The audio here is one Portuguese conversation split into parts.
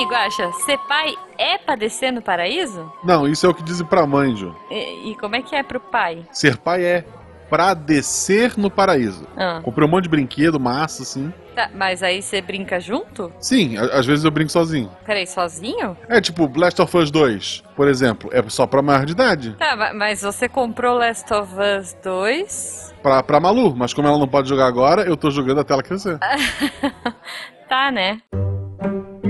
aí, Guaxa, ser pai é padecer no paraíso? Não, isso é o que dizem pra mãe, Ju. E, e como é que é pro pai? Ser pai é pra descer no paraíso. Ah, Comprei um monte de brinquedo, massa, assim. tá, mas aí você brinca junto? Sim, a- às vezes eu brinco sozinho. Peraí, sozinho? É tipo, Last of Us 2, por exemplo, é só pra maior de idade. Tá, ma- mas você comprou Last of Us 2? Pra, pra Malu, mas como ela não pode jogar agora, eu tô jogando até ela crescer. Tá, né?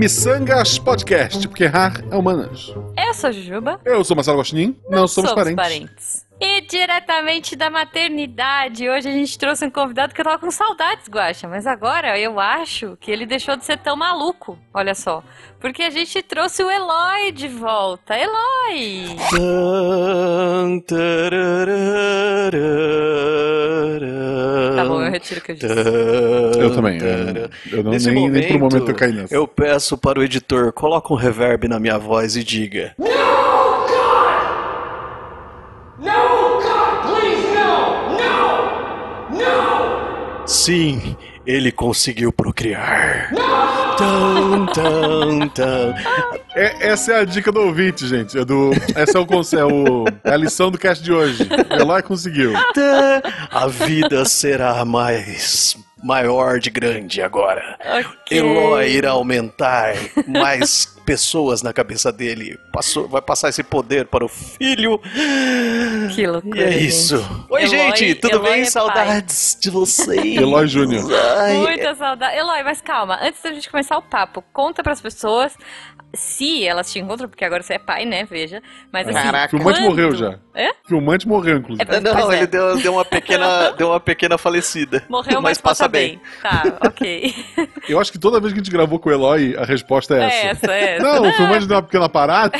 Missangas Podcast, porque errar é humanas. Eu sou a Jujuba. Eu sou Marcelo Gostin, não, somos, parentes. E diretamente da maternidade, hoje a gente trouxe um convidado que eu tava com saudades, Guaxa, mas agora eu acho que ele deixou de ser tão maluco, olha só. Porque a gente trouxe o Eloy de volta. Eloy! Tá bom, eu retiro o que eu disse. Eu também. Eu, eu não, Nesse nem, nem por um momento, momento eu caí nessa. Eu peço para o editor, coloca um reverb na minha voz e diga. No, God, please, no, no, no. Sim, ele conseguiu procriar. Tum, tum, tum. É- essa é a dica do ouvinte, gente. É do, essa é, o, é, o, é a lição do cast de hoje. Eloy conseguiu. A vida será mais maior de grande agora. Ok. Eloy irá aumentar mais pessoas na cabeça dele. Passou, vai passar esse poder para o filho. Que loucura, E é gente. isso. Oi, Eloy- gente, tudo Eloy bem? é Saudades de vocês. Eloy Júnior. Muita saudade. Eloy, mas calma, antes da gente começar o papo, conta pras pessoas se elas te encontram, porque agora você é pai, né? Veja. Mas assim. Caraca. Filmante quando- morreu já. É? Filmante morreu, inclusive. É, Não, Pois é. ele deu, deu uma pequena, deu uma pequena falecida. Morreu, mas, passa bem. Tá, ok. Eu acho que toda vez que a gente gravou com o Eloy, a resposta é essa. É essa, é Não, o filmante deu uma pequena parada.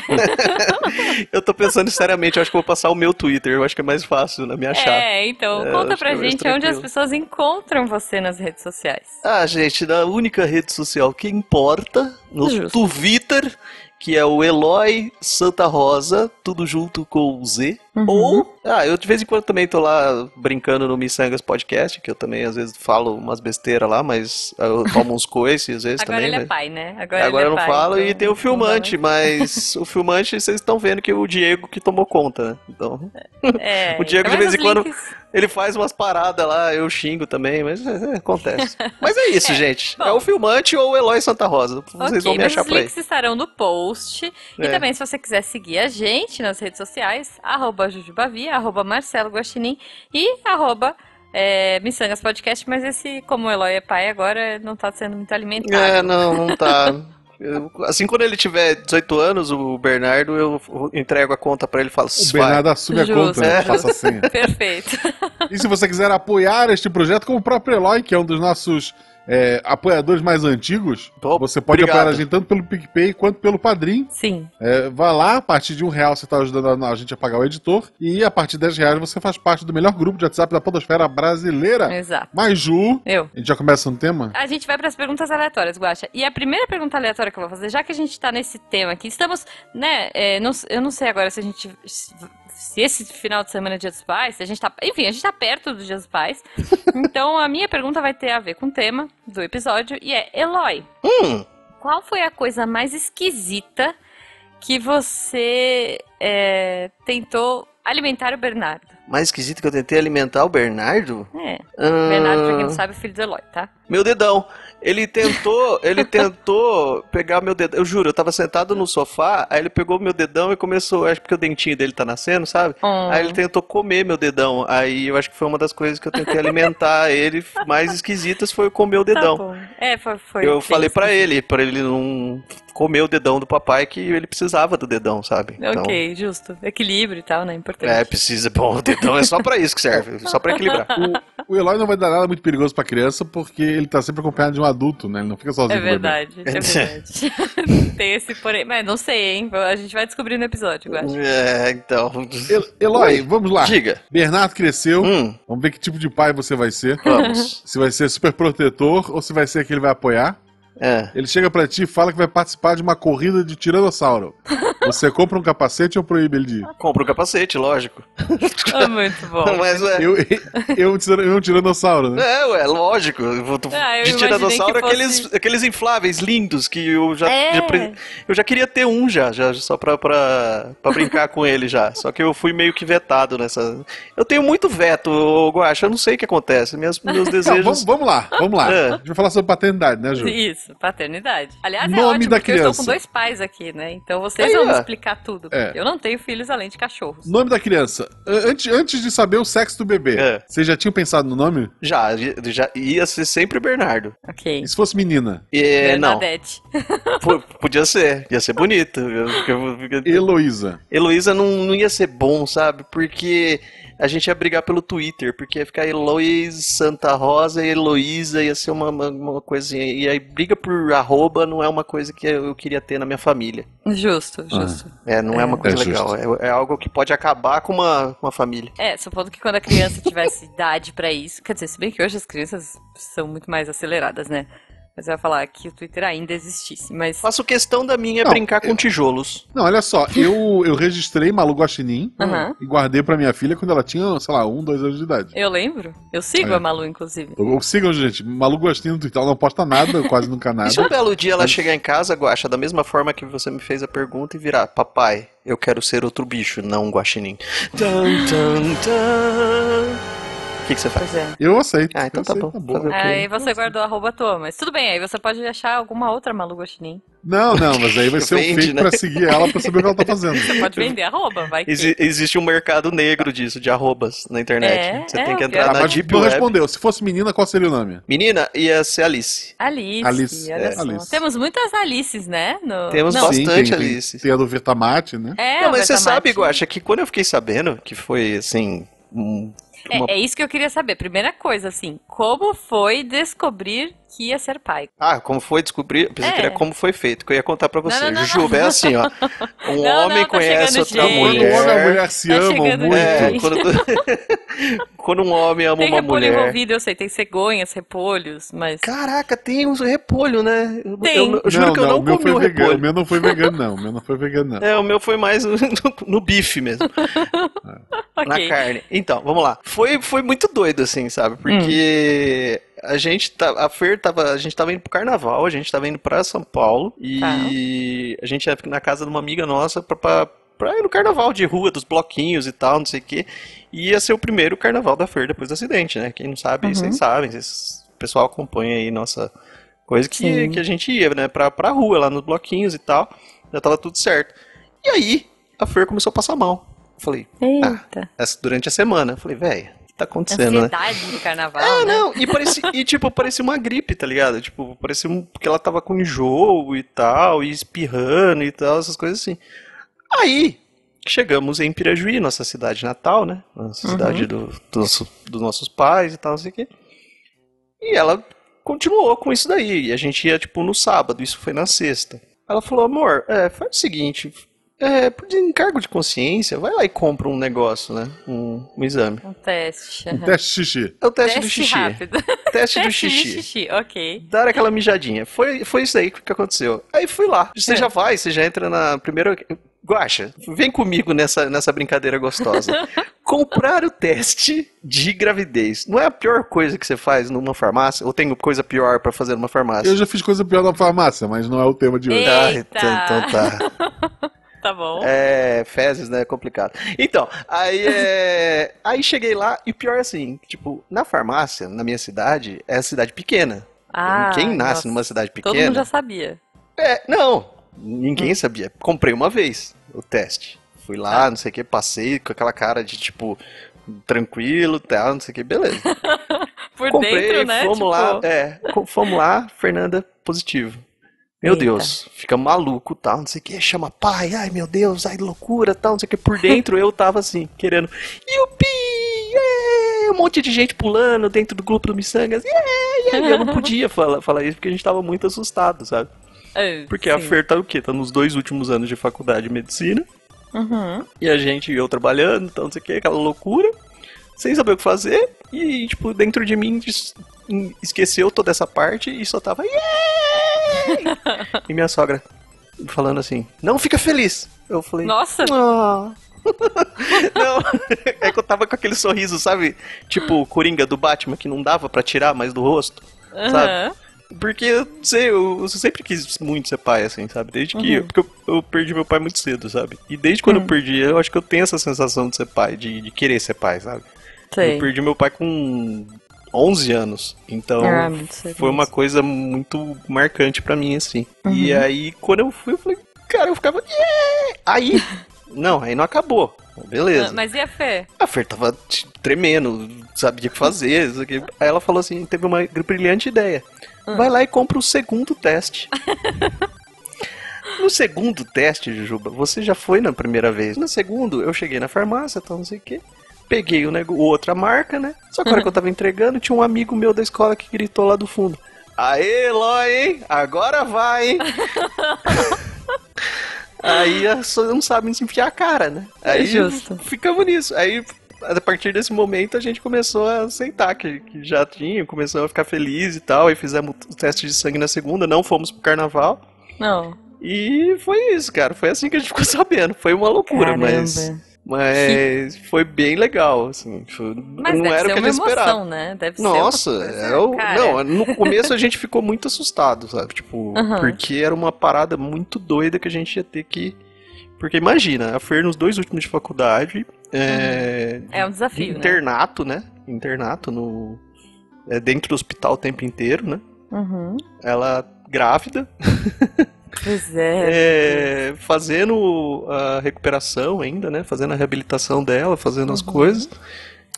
Eu tô pensando seriamente, eu acho que vou passar o meu Twitter, eu acho que é mais fácil na minha chave. É, então, É, conta pra mais gente onde as pessoas encontram você nas redes sociais. Ah, gente, na única rede social que importa, no Justo. Twitter, que é o Eloy Santa Rosa, tudo junto com o Z. Uhum. Ou, ah, eu de vez em quando também tô lá brincando no Missangas Podcast, que eu também às vezes falo umas besteiras lá, mas eu tomo uns coices às vezes Agora também. ele é mas- pai, né? Agora, Agora ele eu é não pai, falo então e tem o filmante, mas o filmante vocês estão vendo que é o Diego que tomou conta, né? Então. É, O Diego, de vez os em quando, links- ele faz umas paradas lá, eu xingo também, mas é, é, acontece. Mas é isso, É, gente. bom. É o filmante ou o Eloy Santa Rosa. Vocês vão Ok, me achar os por aí. links estarão no post. E É. também, se você quiser seguir a gente nas redes sociais, arroba Jujubavia, arroba Marcelo Guaxinim e arroba é, Missangas Podcast, mas esse, como o Eloy é pai agora, não tá sendo muito alimentado. É, não, não tá. Eu- assim, quando ele tiver 18 anos, o Bernardo, eu entrego a conta pra ele e falo, O Bernardo assume a conta, né? Faça a senha. Perfeito. E se você quiser apoiar este projeto, como o próprio Eloy, que é um dos nossos é, apoiadores mais antigos, Pô, você pode obrigado. apoiar a gente tanto pelo PicPay quanto pelo Padrim. Sim. É, vai lá, a partir de um real você está ajudando a, gente a pagar o editor, e a partir de 10 reais você faz parte do melhor grupo de WhatsApp da podosfera brasileira. Exato. Mas, Ju, Eu. a gente já começa no tema? A gente vai para as perguntas aleatórias, Guaxa. E a primeira pergunta aleatória que eu vou fazer, já que a gente tá nesse tema aqui, estamos, né, é, não- eu não sei agora se a gente, se se esse final de semana é Dia dos Pais, a gente tá, enfim, a gente tá perto do Dia dos Pais. Então a minha pergunta vai ter a ver com o tema do episódio e é, Eloy, Hum, qual foi a coisa mais esquisita que você é, tentou alimentar o Bernardo? mais esquisito que eu tentei alimentar o Bernardo? É, Ah, Bernardo, pra quem não sabe, é filho do Eloy, tá? Meu dedão. Ele tentou, ele tentou pegar meu dedão. Eu juro, eu tava sentado no sofá, aí ele pegou meu dedão e começou, acho que o dentinho dele tá nascendo, sabe? Hum. Aí ele tentou comer meu dedão. Aí eu acho que foi uma das coisas que eu tentei alimentar ele mais esquisitas foi comer o Tá dedão. bom. É, foi, foi eu falei pra esquisito. ele, pra ele não comer o dedão do papai, que ele precisava do dedão, sabe? Então, Ok, justo. Equilíbrio e tal, né? Importante. É, precisa. Bom, o dedão é só pra isso que serve, só pra equilibrar. O, o Eloy não vai dar nada muito perigoso pra criança, porque ele tá sempre acompanhado de um adulto, né? Ele não fica sozinho É verdade, é verdade. Tem esse porém. Mas não sei, hein? A gente vai descobrir no episódio, eu acho. É, então. El- Eloy, Oi, vamos lá. Diga. Bernardo cresceu, Hum, vamos ver que tipo de pai você vai ser. vamos. Se vai ser super protetor ou se vai ser que ele vai apoiar. É. Ele chega pra ti e fala que vai participar de uma corrida de tiranossauro. Você compra um capacete ou proíbe ele de ir? Compra o capacete, lógico. É muito bom. Mas é. Eu, eu, um eu um tiranossauro, né? É, ué, lógico. Ah, eu de tiranossauro, fosse- aqueles, aqueles infláveis lindos que eu já, É. já Eu já queria ter um já, já só pra, pra, pra brincar com ele já. Só que eu fui meio que vetado nessa. Eu tenho muito veto, ô, Guaxa, eu não sei o que acontece. Meus, meus Não, desejos. vamos, vamos lá, vamos lá. É. A gente vai falar sobre paternidade, né, Ju? Isso, paternidade. Aliás, é Nome ótimo, da porque eu estou criança. com dois pais aqui, né? Então vocês Aí, vão me explicar tudo. É. Eu não tenho filhos além de cachorros. Nome da criança. Antes, antes de saber o sexo do bebê, É. vocês já tinham pensado no nome? Já, já ia ser sempre Bernardo. Ok. E se fosse menina? E, não, Bernadette. P- podia ser, ia ser bonito. Heloísa. Heloísa não, não ia ser bom, sabe? Porque a gente ia brigar pelo Twitter, porque ia ficar Heloís Santa Rosa e Heloísa, ia ser uma, uma, uma coisinha. E aí, briga por arroba não é uma coisa que eu queria ter na minha família. Justo, justo. É, não é, uma coisa É legal. É, é algo que pode acabar com uma, uma família. É, supondo que quando a criança tivesse idade pra isso. Quer dizer, se bem que hoje as crianças são muito mais aceleradas, né? Mas eu ia falar que o Twitter ainda existisse. Mas. Faço questão da minha Não, brincar com eu- tijolos. Não, olha só, eu, eu registrei Malu Guaxinim Aham. e guardei pra minha filha quando ela tinha, sei lá, um, dois anos de idade. Eu lembro. Eu sigo É. a Malu, inclusive. Eu- eu- Sigam, gente, Malu Guaxinim no Twitter, ela não posta nada, quase nunca nada. E se um belo dia ela chegar em casa, Guaxa, da mesma forma que você me fez a pergunta e virar, papai, eu quero ser outro bicho, não um guaxinim. Tan, tan, tan. O que, que você faz? É. Eu aceito. Ah, então eu tá aceito, bom. O quê? Aí você guardou a arroba à toa, mas tudo bem, aí você pode achar alguma outra Malu Guaxinim. Não, não, mas aí vai ser o Vende, fake né? pra seguir ela pra saber o que ela tá fazendo. Você pode vender arroba, vai que. Exi- existe um mercado negro disso, de arrobas na internet. É, você é, tem que entrar. Tá, na Deep não Web. respondeu. Se fosse menina, qual seria o nome? Menina, ia ser Alice. Alice, Alice, é. Alice. Temos muitas Alices, né? No... Temos Não, bastante. tem, tem, Alice. tem a do Virtamate, né? É, não, mas você sabe, Guaxa, que quando eu fiquei sabendo que foi, assim, um- uma... É, é isso que eu queria saber. Primeira coisa, assim, como foi descobrir que ia ser pai? Ah, como foi descobrir? Eu pensei É. que era como foi feito, que eu ia contar pra você. Não, não, não, Jujuba, é assim, ó. Um Não, homem não, tá conhece outra gente. Quando o homem e a mulher. mulher se Tá amam muito. É, quando, quando um homem ama Tem uma repolho mulher. envolvido, eu sei, tem cegonhas, repolhos, mas. Caraca, tem uns repolho, né? Eu, Tem. eu- eu juro não, que eu não, o meu comi foi o vegano. O repolho. meu não foi vegano, não. O meu não foi vegano, não. É, o meu foi mais no, no bife mesmo, na Ok. carne. Então, vamos lá. Foi, foi muito doido, assim, sabe? Porque a gente tá, a Fer tava, a gente tava indo pro carnaval, a gente tava indo pra São Paulo e a gente ia na casa de uma amiga nossa pra, pra, pra ir no carnaval de rua, dos bloquinhos e tal, não sei o quê. E ia ser o primeiro carnaval da Fer depois do acidente, né? Quem não sabe, Uhum. vocês sabem, vocês- o pessoal acompanha aí nossa coisa que, Sim. que a gente ia, né? Pra, pra rua, lá nos bloquinhos e tal. Já tava tudo certo. E aí, a Fer começou a passar mal. Eu Falei, essa- durante a semana. Eu falei, velho, que tá acontecendo, né? Ansiedade do carnaval, É, né? não, e, parecia, e tipo, parecia uma gripe, tá ligado? Tipo, parecia um, que ela tava com enjoo e tal, e espirrando e tal, essas coisas assim. Aí, chegamos em Pirajuí, nossa cidade natal, né? Nossa Uhum. cidade do, do nosso- dos nossos pais e tal, não sei o quê. E ela continuou com isso daí, e a gente ia, tipo, no sábado, isso foi na sexta. Ela falou, amor, é, faz o seguinte, é, por encargo de consciência, vai lá e compra um negócio, né? Um, um exame. Um teste. Um teste xixi. É o teste, do xixi. rápido. Teste do Teste de xixi. xixi, ok. Dar aquela mijadinha. Foi, foi isso aí que aconteceu. Aí fui lá. Você É. já vai, você já entra na primeira. Guaxa, vem comigo nessa, nessa brincadeira gostosa. Comprar o teste de gravidez não é a pior coisa que você faz numa farmácia? Ou tem coisa pior pra fazer numa farmácia? Eu já fiz coisa pior na farmácia, mas não é o tema de hoje. Ah, Eita. então, então tá. Tá bom. É, fezes, né? É complicado. Então, aí é. Aí cheguei lá e o pior é assim, tipo, na farmácia, na minha cidade, é cidade pequena. Ah, Quem nasce nossa. numa cidade Todo mundo pequena. já sabia. É, não, ninguém sabia. Comprei uma vez o teste. Fui lá, Tá. não sei o que, passei com aquela cara de tipo, tranquilo, tal, não sei o que, beleza. Por Comprei, dentro, né? fomos Tipo, lá, é, fomos lá, Fernanda, positivo. Meu Eita. Deus, fica maluco, tal, não sei o que, chama pai, ai meu Deus, ai loucura, tal, não sei o que. Por dentro eu tava assim, querendo, yupi, yeah! um monte de gente pulando dentro do grupo do Missangas, yeah, yeah! Eu não podia falar, falar isso porque a gente tava muito assustado, sabe? é, Porque a sim. Fer tá o quê? Tá nos dois últimos anos de faculdade de medicina. Uhum. E a gente e eu trabalhando, então não sei o que, aquela loucura. Sem saber o que fazer. E, tipo, dentro de mim es- esqueceu toda essa parte e só tava. E minha sogra falando assim, não fica feliz. Eu falei, Nossa! "Ah." não, é que eu tava com aquele sorriso, sabe? Tipo Coringa do Batman, que não dava pra tirar mais do rosto, sabe? Aham. Porque, eu não sei, eu, eu sempre quis muito ser pai, assim, sabe? Desde que. Uhum. Porque eu, eu perdi meu pai muito cedo, sabe? E desde quando eu perdi, eu acho que eu tenho essa sensação de ser pai, de, de querer ser pai, sabe? Sei. Eu perdi meu pai com 11 anos. Então, Ah, foi uma coisa muito marcante pra mim, assim. E Uhum. aí, quando eu fui, eu falei, cara, eu ficava. "Yeah!" Aí. Não, aí não acabou. Beleza. Ah, Mas e a Fê? A Fer tava tremendo, sabia o que fazer. isso aqui. Aí ela falou assim: teve uma brilhante ideia. Vai lá e compra o segundo teste. no segundo teste, Jujuba, você já foi na primeira vez. No segundo, eu cheguei na farmácia, tal, não sei o quê. Peguei o nego- outra marca, né? Só que a hora que eu tava entregando, tinha um amigo meu da escola que gritou lá do fundo. Aê, Eloy, hein? Agora vai, hein? Aí a pessoa não sabe onde se enfiar a cara, né? Aí justo. ficamos nisso. Aí, a partir desse momento, a gente começou a aceitar que, que já tinha, começou a ficar feliz e tal. Aí fizemos o teste de sangue na segunda, não fomos pro carnaval. Não. E foi isso, cara. Foi assim que a gente ficou sabendo. Foi uma loucura, mas. Mas foi bem legal, assim. Foi- Mas não deve era ser o que uma gente esperava. emoção, né? Deve ser uma Nossa, coisa, é o- cara. não, no começo a gente ficou muito assustado, sabe? Tipo, porque era uma parada muito doida que a gente ia ter que. Porque imagina, a Fer nos dois últimos de faculdade, é, É um desafio, né? internato, né? Internato no. É dentro do hospital o tempo inteiro, né? Uhum. Ela grávida, Pois é. é, fazendo a recuperação ainda, né? Fazendo a reabilitação dela, fazendo as Uhum. coisas.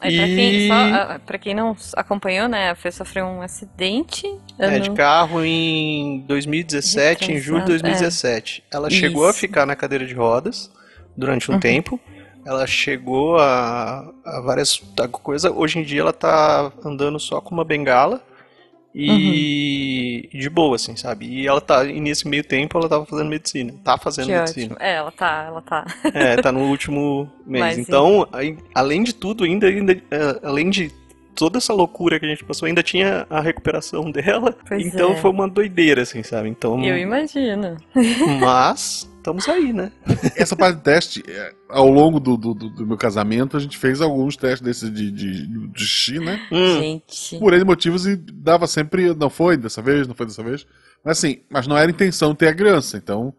Aí, pra, E- quem, só, ah, pra quem não acompanhou, né? A Fê sofreu um acidente. É, de carro em 2017, em julho de Retrasado, 2017. Ela chegou a Isso. ficar na cadeira de rodas durante um Uhum. tempo. Ela chegou a, a várias coisas. Hoje em dia ela tá andando só com uma bengala e Uhum. de boa, assim, sabe? E ela tá, e nesse meio tempo ela tava fazendo medicina. Tá fazendo Que medicina. ótimo. É, ela tá, ela tá. É, tá no último mês. Mas, então, aí, além de tudo, ainda, ainda é, além de toda essa loucura que a gente passou, ainda tinha a recuperação dela. Pois então é. foi uma doideira, assim, sabe? Então, Eu imagino. mas estamos aí, né? Essa parte de teste, é, ao longo do, do, do- meu casamento, a gente fez alguns testes desses de, de, de xixi, né? Hum, Gente. Por N motivos e dava sempre, não foi dessa vez, não foi dessa vez. Mas assim, mas não era intenção ter a criança, então,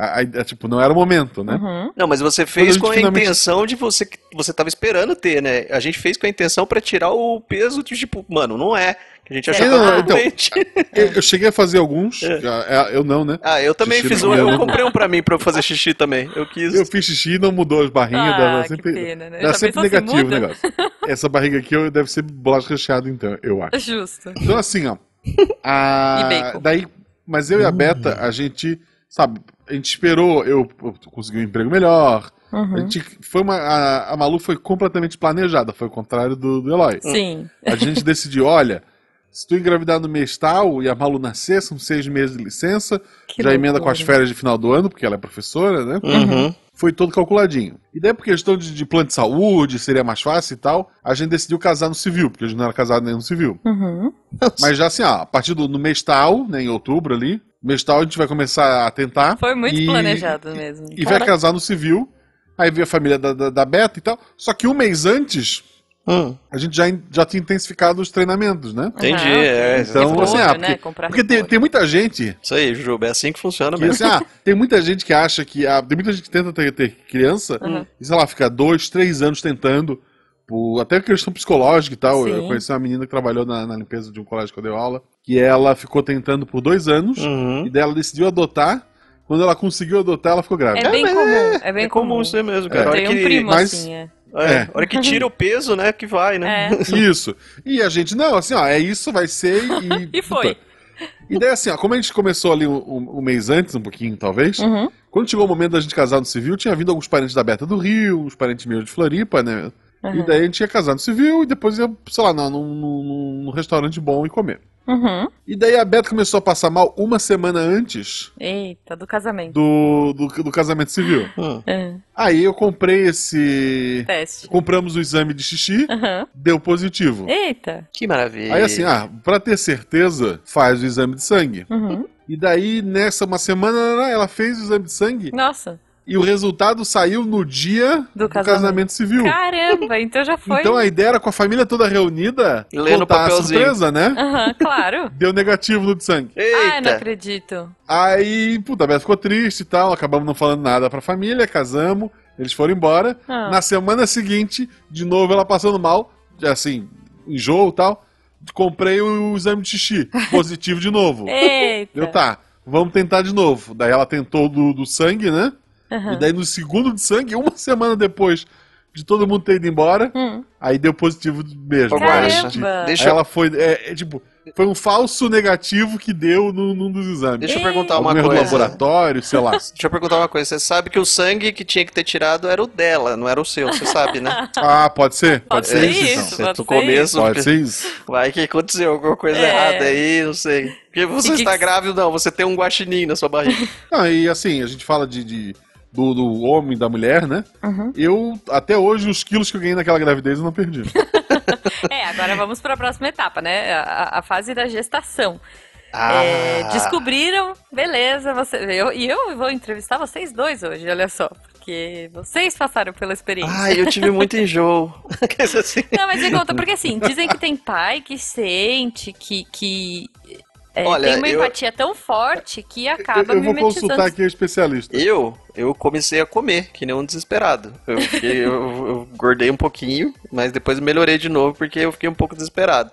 a, a- a- tipo, não era o momento, né? Uhum. Não, mas você a fez gente com a finalmente- intenção de você que você tava esperando ter, né? A gente fez com a intenção pra tirar o peso de tipo, mano, não é. Que a gente achou É, que não, era então. Eu, eu cheguei a fazer alguns, É. já- é, eu não, né? Ah, eu também Xixi fiz um, eu comprei um pra mim pra eu fazer xixi também. Eu quis. Eu fiz xixi e não mudou as barrinhas, Ah, dava que sempre, pena, né? dava sempre se negativo o negócio. Essa barriga aqui eu- deve ser bolacha recheada, então, eu acho. Justo. Então, assim, ó. a- E bacon. Daí, mas eu e a Beta, a gente, sabe, a gente esperou eu, eu conseguir um emprego melhor. A Uhum. gente foi uma. A, a Malu foi completamente planejada, foi o contrário do, do Eloy. Sim. A gente decidiu, olha, se tu engravidar no mês tal e a Malu nascer, são seis meses de licença, Que já emenda com as férias de final do ano, porque ela é professora, né? Uhum. Foi todo calculadinho. E daí, por questão de, de plano de saúde, seria mais fácil e tal, a gente decidiu casar no civil, porque a gente não era casado nem no civil. Uhum. Mas já assim, ó, a partir do no mês tal, né, em outubro ali, mês tal a gente vai começar a tentar. Foi muito e- planejado mesmo. E vai casar no civil, aí vem a família da, da, da Beta e tal. Só que um mês antes, Hum, a gente já, já tinha intensificado os treinamentos, né? entendi, Aham, é, Então, Repolho, assim, ah, né? porque, Comprar porque tem, tem muita gente Isso aí, Juba, é assim que funciona que, mesmo. assim, ah, tem muita gente que acha que. Ah, tem muita gente que tenta ter, ter criança Uhum. e, sei lá, fica dois, três anos tentando. Por, até questão psicológica e tal. Eu Sim. conheci uma menina que trabalhou na, na limpeza de um colégio que eu dei aula. Que ela ficou tentando por dois anos. Uhum. E daí ela decidiu adotar. Quando ela conseguiu adotar, ela ficou grávida. É bem mas comum. é- É bem É comum comum. isso mesmo, É. cara. Hora tenho um que- primo mas- assim, é. É, É. a hora que tira o peso, né, que vai, né? É. Isso. E a gente, não, assim, ó, é isso, vai ser e. E foi. puta. E daí, assim, ó, como a gente começou ali um, um- mês antes, um pouquinho, talvez, Uhum. quando chegou o momento da gente casar no civil, tinha vindo alguns parentes da Beta do Rio, uns parentes meus de Floripa, né? E Uhum. daí a gente ia casar no civil e depois ia, sei lá, num, num, num restaurante bom e comer. Uhum. E daí a Beta começou a passar mal uma semana antes Eita, do casamento. do, do, do casamento civil. Hum. É. Aí eu comprei esse. Teste. Compramos o exame de xixi, Aham. deu positivo. Eita. Que maravilha. Aí assim, ah, pra ter certeza, faz o exame de sangue. Uhum. E daí, nessa uma semana, ela fez o exame de sangue Nossa, e o resultado saiu no dia Do do, casamento. casamento. civil. caramba, então já foi. Então a ideia era com a família toda reunida Lendo contar a surpresa, né? Aham, claro. Deu negativo no de sangue. Ai, não Eita! acredito. Aí, puta, a Beth ficou triste e tal, acabamos não falando nada pra família, casamos, eles foram embora. Ah. Na semana seguinte, de novo ela passando mal, assim, enjoo e tal. Comprei o exame de xixi, positivo de novo. Eita. Eu tá, vamos tentar de novo. Daí ela tentou do, do sangue, né? Aham. E daí no segundo de sangue, uma semana depois de todo mundo ter ido embora, Hum. aí deu positivo mesmo. Caramba. deixa, Aí ela foi, é, é, tipo, foi um falso negativo que deu no, num dos exames. deixa eu perguntar uma Algum coisa. laboratório, sei lá. Deixa eu perguntar uma coisa. Você sabe que o sangue que tinha que ter tirado era o dela, não era o seu, você sabe, né? Ah, pode ser? Pode, Pode ser ser isso, isso. então. Você- pode começo, Pode ser isso. vai que aconteceu alguma coisa É. errada aí, não sei. Porque você E que está que- grávida, não, você tem um guaxinim na sua barriga. Não, e assim, a gente fala de, de- do, do homem e da mulher, né? Uhum. Eu, até hoje, os quilos que eu ganhei naquela gravidez eu não perdi. É, agora vamos para a próxima etapa, né? A, a fase da gestação. Ah, É, descobriram, beleza, você, eu, e eu vou entrevistar vocês dois hoje, olha só, porque vocês passaram pela experiência. Ai, eu tive muito enjoo. Quer dizer assim. Não, mas me conta, porque assim, dizem que tem pai que sente, que, que é, Olha, tem uma eu- empatia tão forte que Eu, acaba eu vou mimetizando. consultar aqui o especialista. Eu, eu comecei a comer, que nem um desesperado. Eu, fiquei, eu, eu engordei um pouquinho, mas depois melhorei de novo porque eu fiquei um pouco desesperado.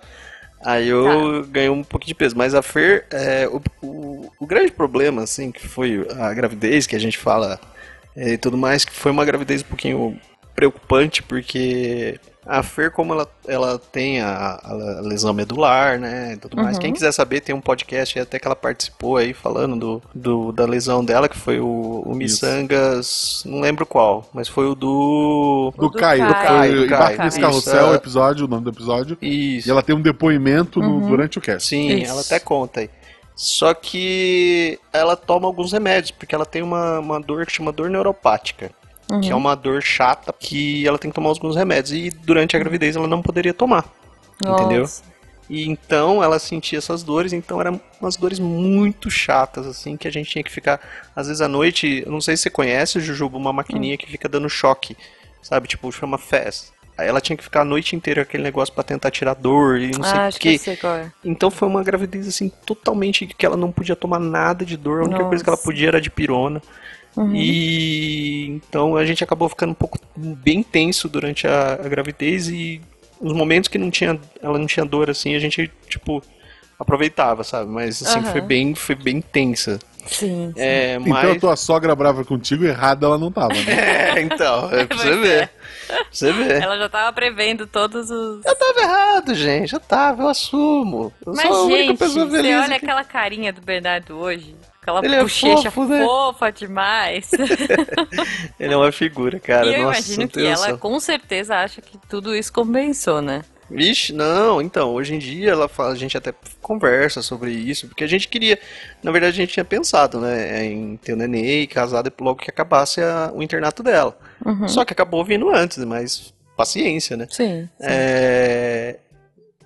Aí eu Tá. ganhei um pouquinho de peso. Mas a Fer, é, o, o, o grande problema, assim, que foi a gravidez, que a gente fala é, e tudo mais, que foi uma gravidez um pouquinho preocupante, porque a Fer, como ela, ela tem a, a lesão medular, né, e tudo mais, Uhum. quem quiser saber, tem um podcast até que ela participou aí, falando do, do- da lesão dela, que foi o, o Missangas, não lembro qual, mas foi o do... Do, do Caio, Caio. foi Caio, Caio. nesse Isso, carrossel, é. o episódio, o nome do episódio. Isso. E ela tem um depoimento no- Uhum. durante o cast. Sim, Isso. ela até conta aí. Só que ela toma alguns remédios, porque ela tem uma, uma dor que chama dor neuropática. Uhum. Que é uma dor chata que ela tem que tomar alguns remédios. E durante a gravidez ela não poderia tomar. entendeu? Nossa. E então ela sentia essas dores, então eram umas dores muito chatas, assim, que a gente tinha que ficar. Às vezes à noite, eu não sei se você conhece, Jujuba, uma maquininha que fica dando choque, sabe? Tipo, chama Fast. Aí ela tinha que ficar a noite inteira com aquele negócio pra tentar tirar dor e não sei Ah, o acho que sei é. Então foi uma gravidez assim totalmente que ela não podia tomar nada de dor, a única coisa que ela Nossa. podia era de pirona. Uhum. E então a gente acabou ficando um pouco bem tenso durante a, a gravidez e os momentos que não tinha, ela não tinha dor assim, a gente tipo aproveitava, sabe? Mas assim Aham. foi bem, foi bem tensa. Sim. sim. É, Então mas a tua sogra brava contigo, errada ela não tava, né? é, então, é pra você ver. Pra você ver. Ela já tava prevendo todos os. Eu tava errado, gente. Eu tava, eu assumo. Eu Mas, sou a única gente, pessoa você feliz. olha aqui. aquela carinha do Bernardo hoje. Aquela Ele é bochecha fofo, né? fofa demais. Ele é uma figura, cara. e eu Nossa, imagino que ela com certeza acha que tudo isso compensou, né? Vixe, não, então, hoje em dia ela fala, a gente até conversa sobre isso, porque a gente queria, na verdade a gente tinha pensado, né, em ter o nenê e casar logo que acabasse a- o internato dela. Uhum. Só que acabou vindo antes, mas paciência, né? Sim. É,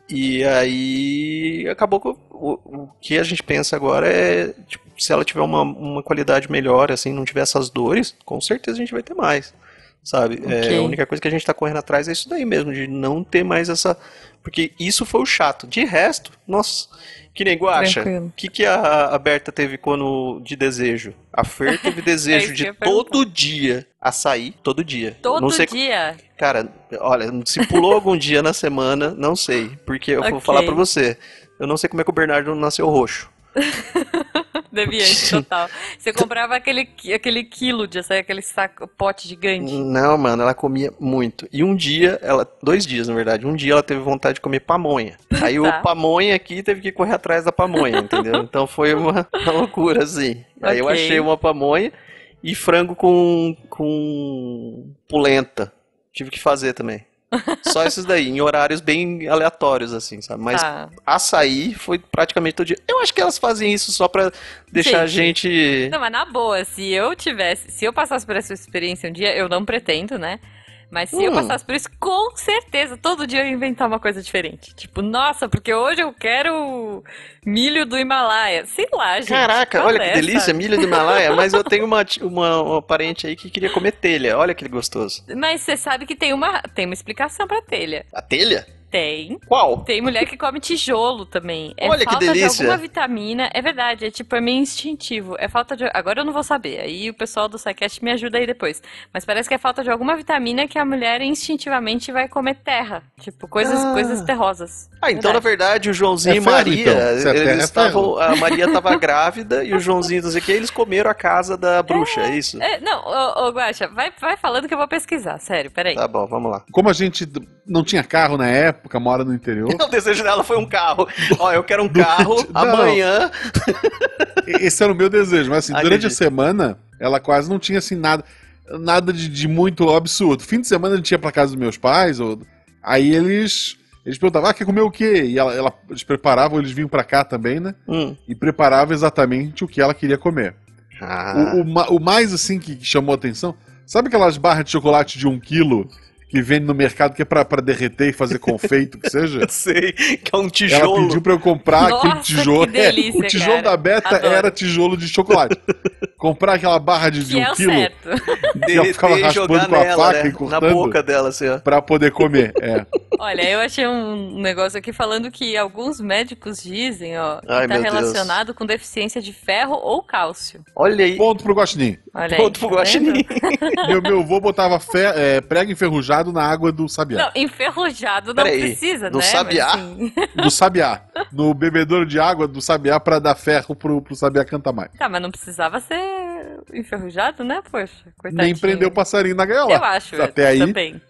E aí acabou que o, o que a gente pensa agora é tipo, se ela tiver uma, uma qualidade melhor, assim, não tiver essas dores, com certeza a gente vai ter mais. Sabe? É, Ok. a única coisa que a gente tá correndo atrás é isso daí mesmo, de não ter mais essa. Porque isso foi o chato. De resto, nossa, que nem. Tranquilo. O que, que a, a Berta teve quando de desejo? A Fer teve desejo É de todo dia açaí, todo dia. Todo não sei dia. Cara, olha, se pulou algum dia na semana, não sei. Porque eu vou Ok. falar pra você. Eu não sei como é que o Bernardo nasceu roxo. Deviante, total. Você comprava aquele, aquele quilo de açaí, aquele saco, pote gigante. Não, mano, ela comia muito. E um dia, ela. Dois dias, na verdade. Um dia ela teve vontade de comer pamonha. Aí Tá. o pamonha aqui teve que correr atrás da pamonha, entendeu? Então foi uma, uma loucura, assim. Aí eu Ok. achei uma pamonha e frango com. com polenta. Tive que fazer também. Só esses daí, em horários bem aleatórios, assim, sabe? Mas Tá. açaí foi praticamente todo dia. Eu acho que elas fazem isso só pra deixar a gente. Não, mas na boa, se eu tivesse, se eu passasse por essa experiência um dia, eu não pretendo, né? Mas se eu Hum. passasse por isso, com certeza, todo dia eu ia inventar uma coisa diferente. Tipo, nossa, porque hoje eu quero Milho do Himalaia. Sei lá, gente. Caraca, olha é que delícia, milho do Himalaia. Mas eu tenho uma, uma, uma parente aí que queria comer telha. Olha que gostoso. Mas você sabe que tem uma, tem uma explicação pra telha. A telha? Tem. Qual? Tem mulher que come tijolo também. É Olha que falta delícia. de alguma vitamina. É verdade, é tipo, é meio instintivo. É falta de. Agora eu não vou saber. Aí o pessoal do SciCast me ajuda aí depois. Mas parece que é falta de alguma vitamina que a mulher instintivamente vai comer terra. Tipo, coisas, Ah. coisas terrosas. Ah, então na verdade o Joãozinho É e ferro, Maria, então. É eles é estavam, a Maria estava grávida e o Joãozinho não sei o que, eles comeram a casa da bruxa, é isso? É, não, ô, ô Guaxa, vai, vai falando que eu vou pesquisar. Sério, peraí. Tá bom, vamos lá. Como a gente não tinha carro na época, mora no interior, O desejo dela foi um carro. Ó, eu quero um carro amanhã. esse era o meu desejo. Mas assim, Ah, durante a semana, ela quase não tinha assim nada, nada de, de muito absurdo. Fim de semana a gente ia pra casa dos meus pais, ou, aí eles. Eles perguntavam, ah, quer comer o quê? E ela, ela- eles preparavam, eles vinham pra cá também, né? Hum. E preparavam exatamente o que ela queria comer. Ah, O, o o mais assim que chamou a atenção, sabe aquelas barras de chocolate de um quilo que vende no mercado que é pra, pra derreter e fazer confeito, que seja? eu sei que é um Ela tijolo. pediu pra eu comprar Nossa, aquele tijolo. que delícia, É, o tijolo cara. da Beta Adoro. era tijolo de chocolate. comprar aquela barra de, de Que um é quilo certo. ela ficava e raspando com a nela, faca né? e Na cortando. boca dela, assim, ó. pra poder comer. É. Olha, eu achei um negócio aqui falando que alguns médicos dizem, ó, que Ai, tá meu Deus. relacionado com deficiência de ferro ou cálcio. Olha aí. Ponto pro Guaxinim. Olha Ponto aí, pro tá guaxinim. meu, meu avô botava fe- é, prego enferrujado na água do sabiá. Não, enferrujado não Peraí, precisa, do né? sabiá? Assim, Do sabiá. No bebedouro de água do sabiá pra dar ferro pro, pro sabiá cantar mais. Tá, mas não precisava ser enferrujado, né? Poxa, coitadinho. Nem prender o passarinho na gaiola. Eu acho, Até aí, também.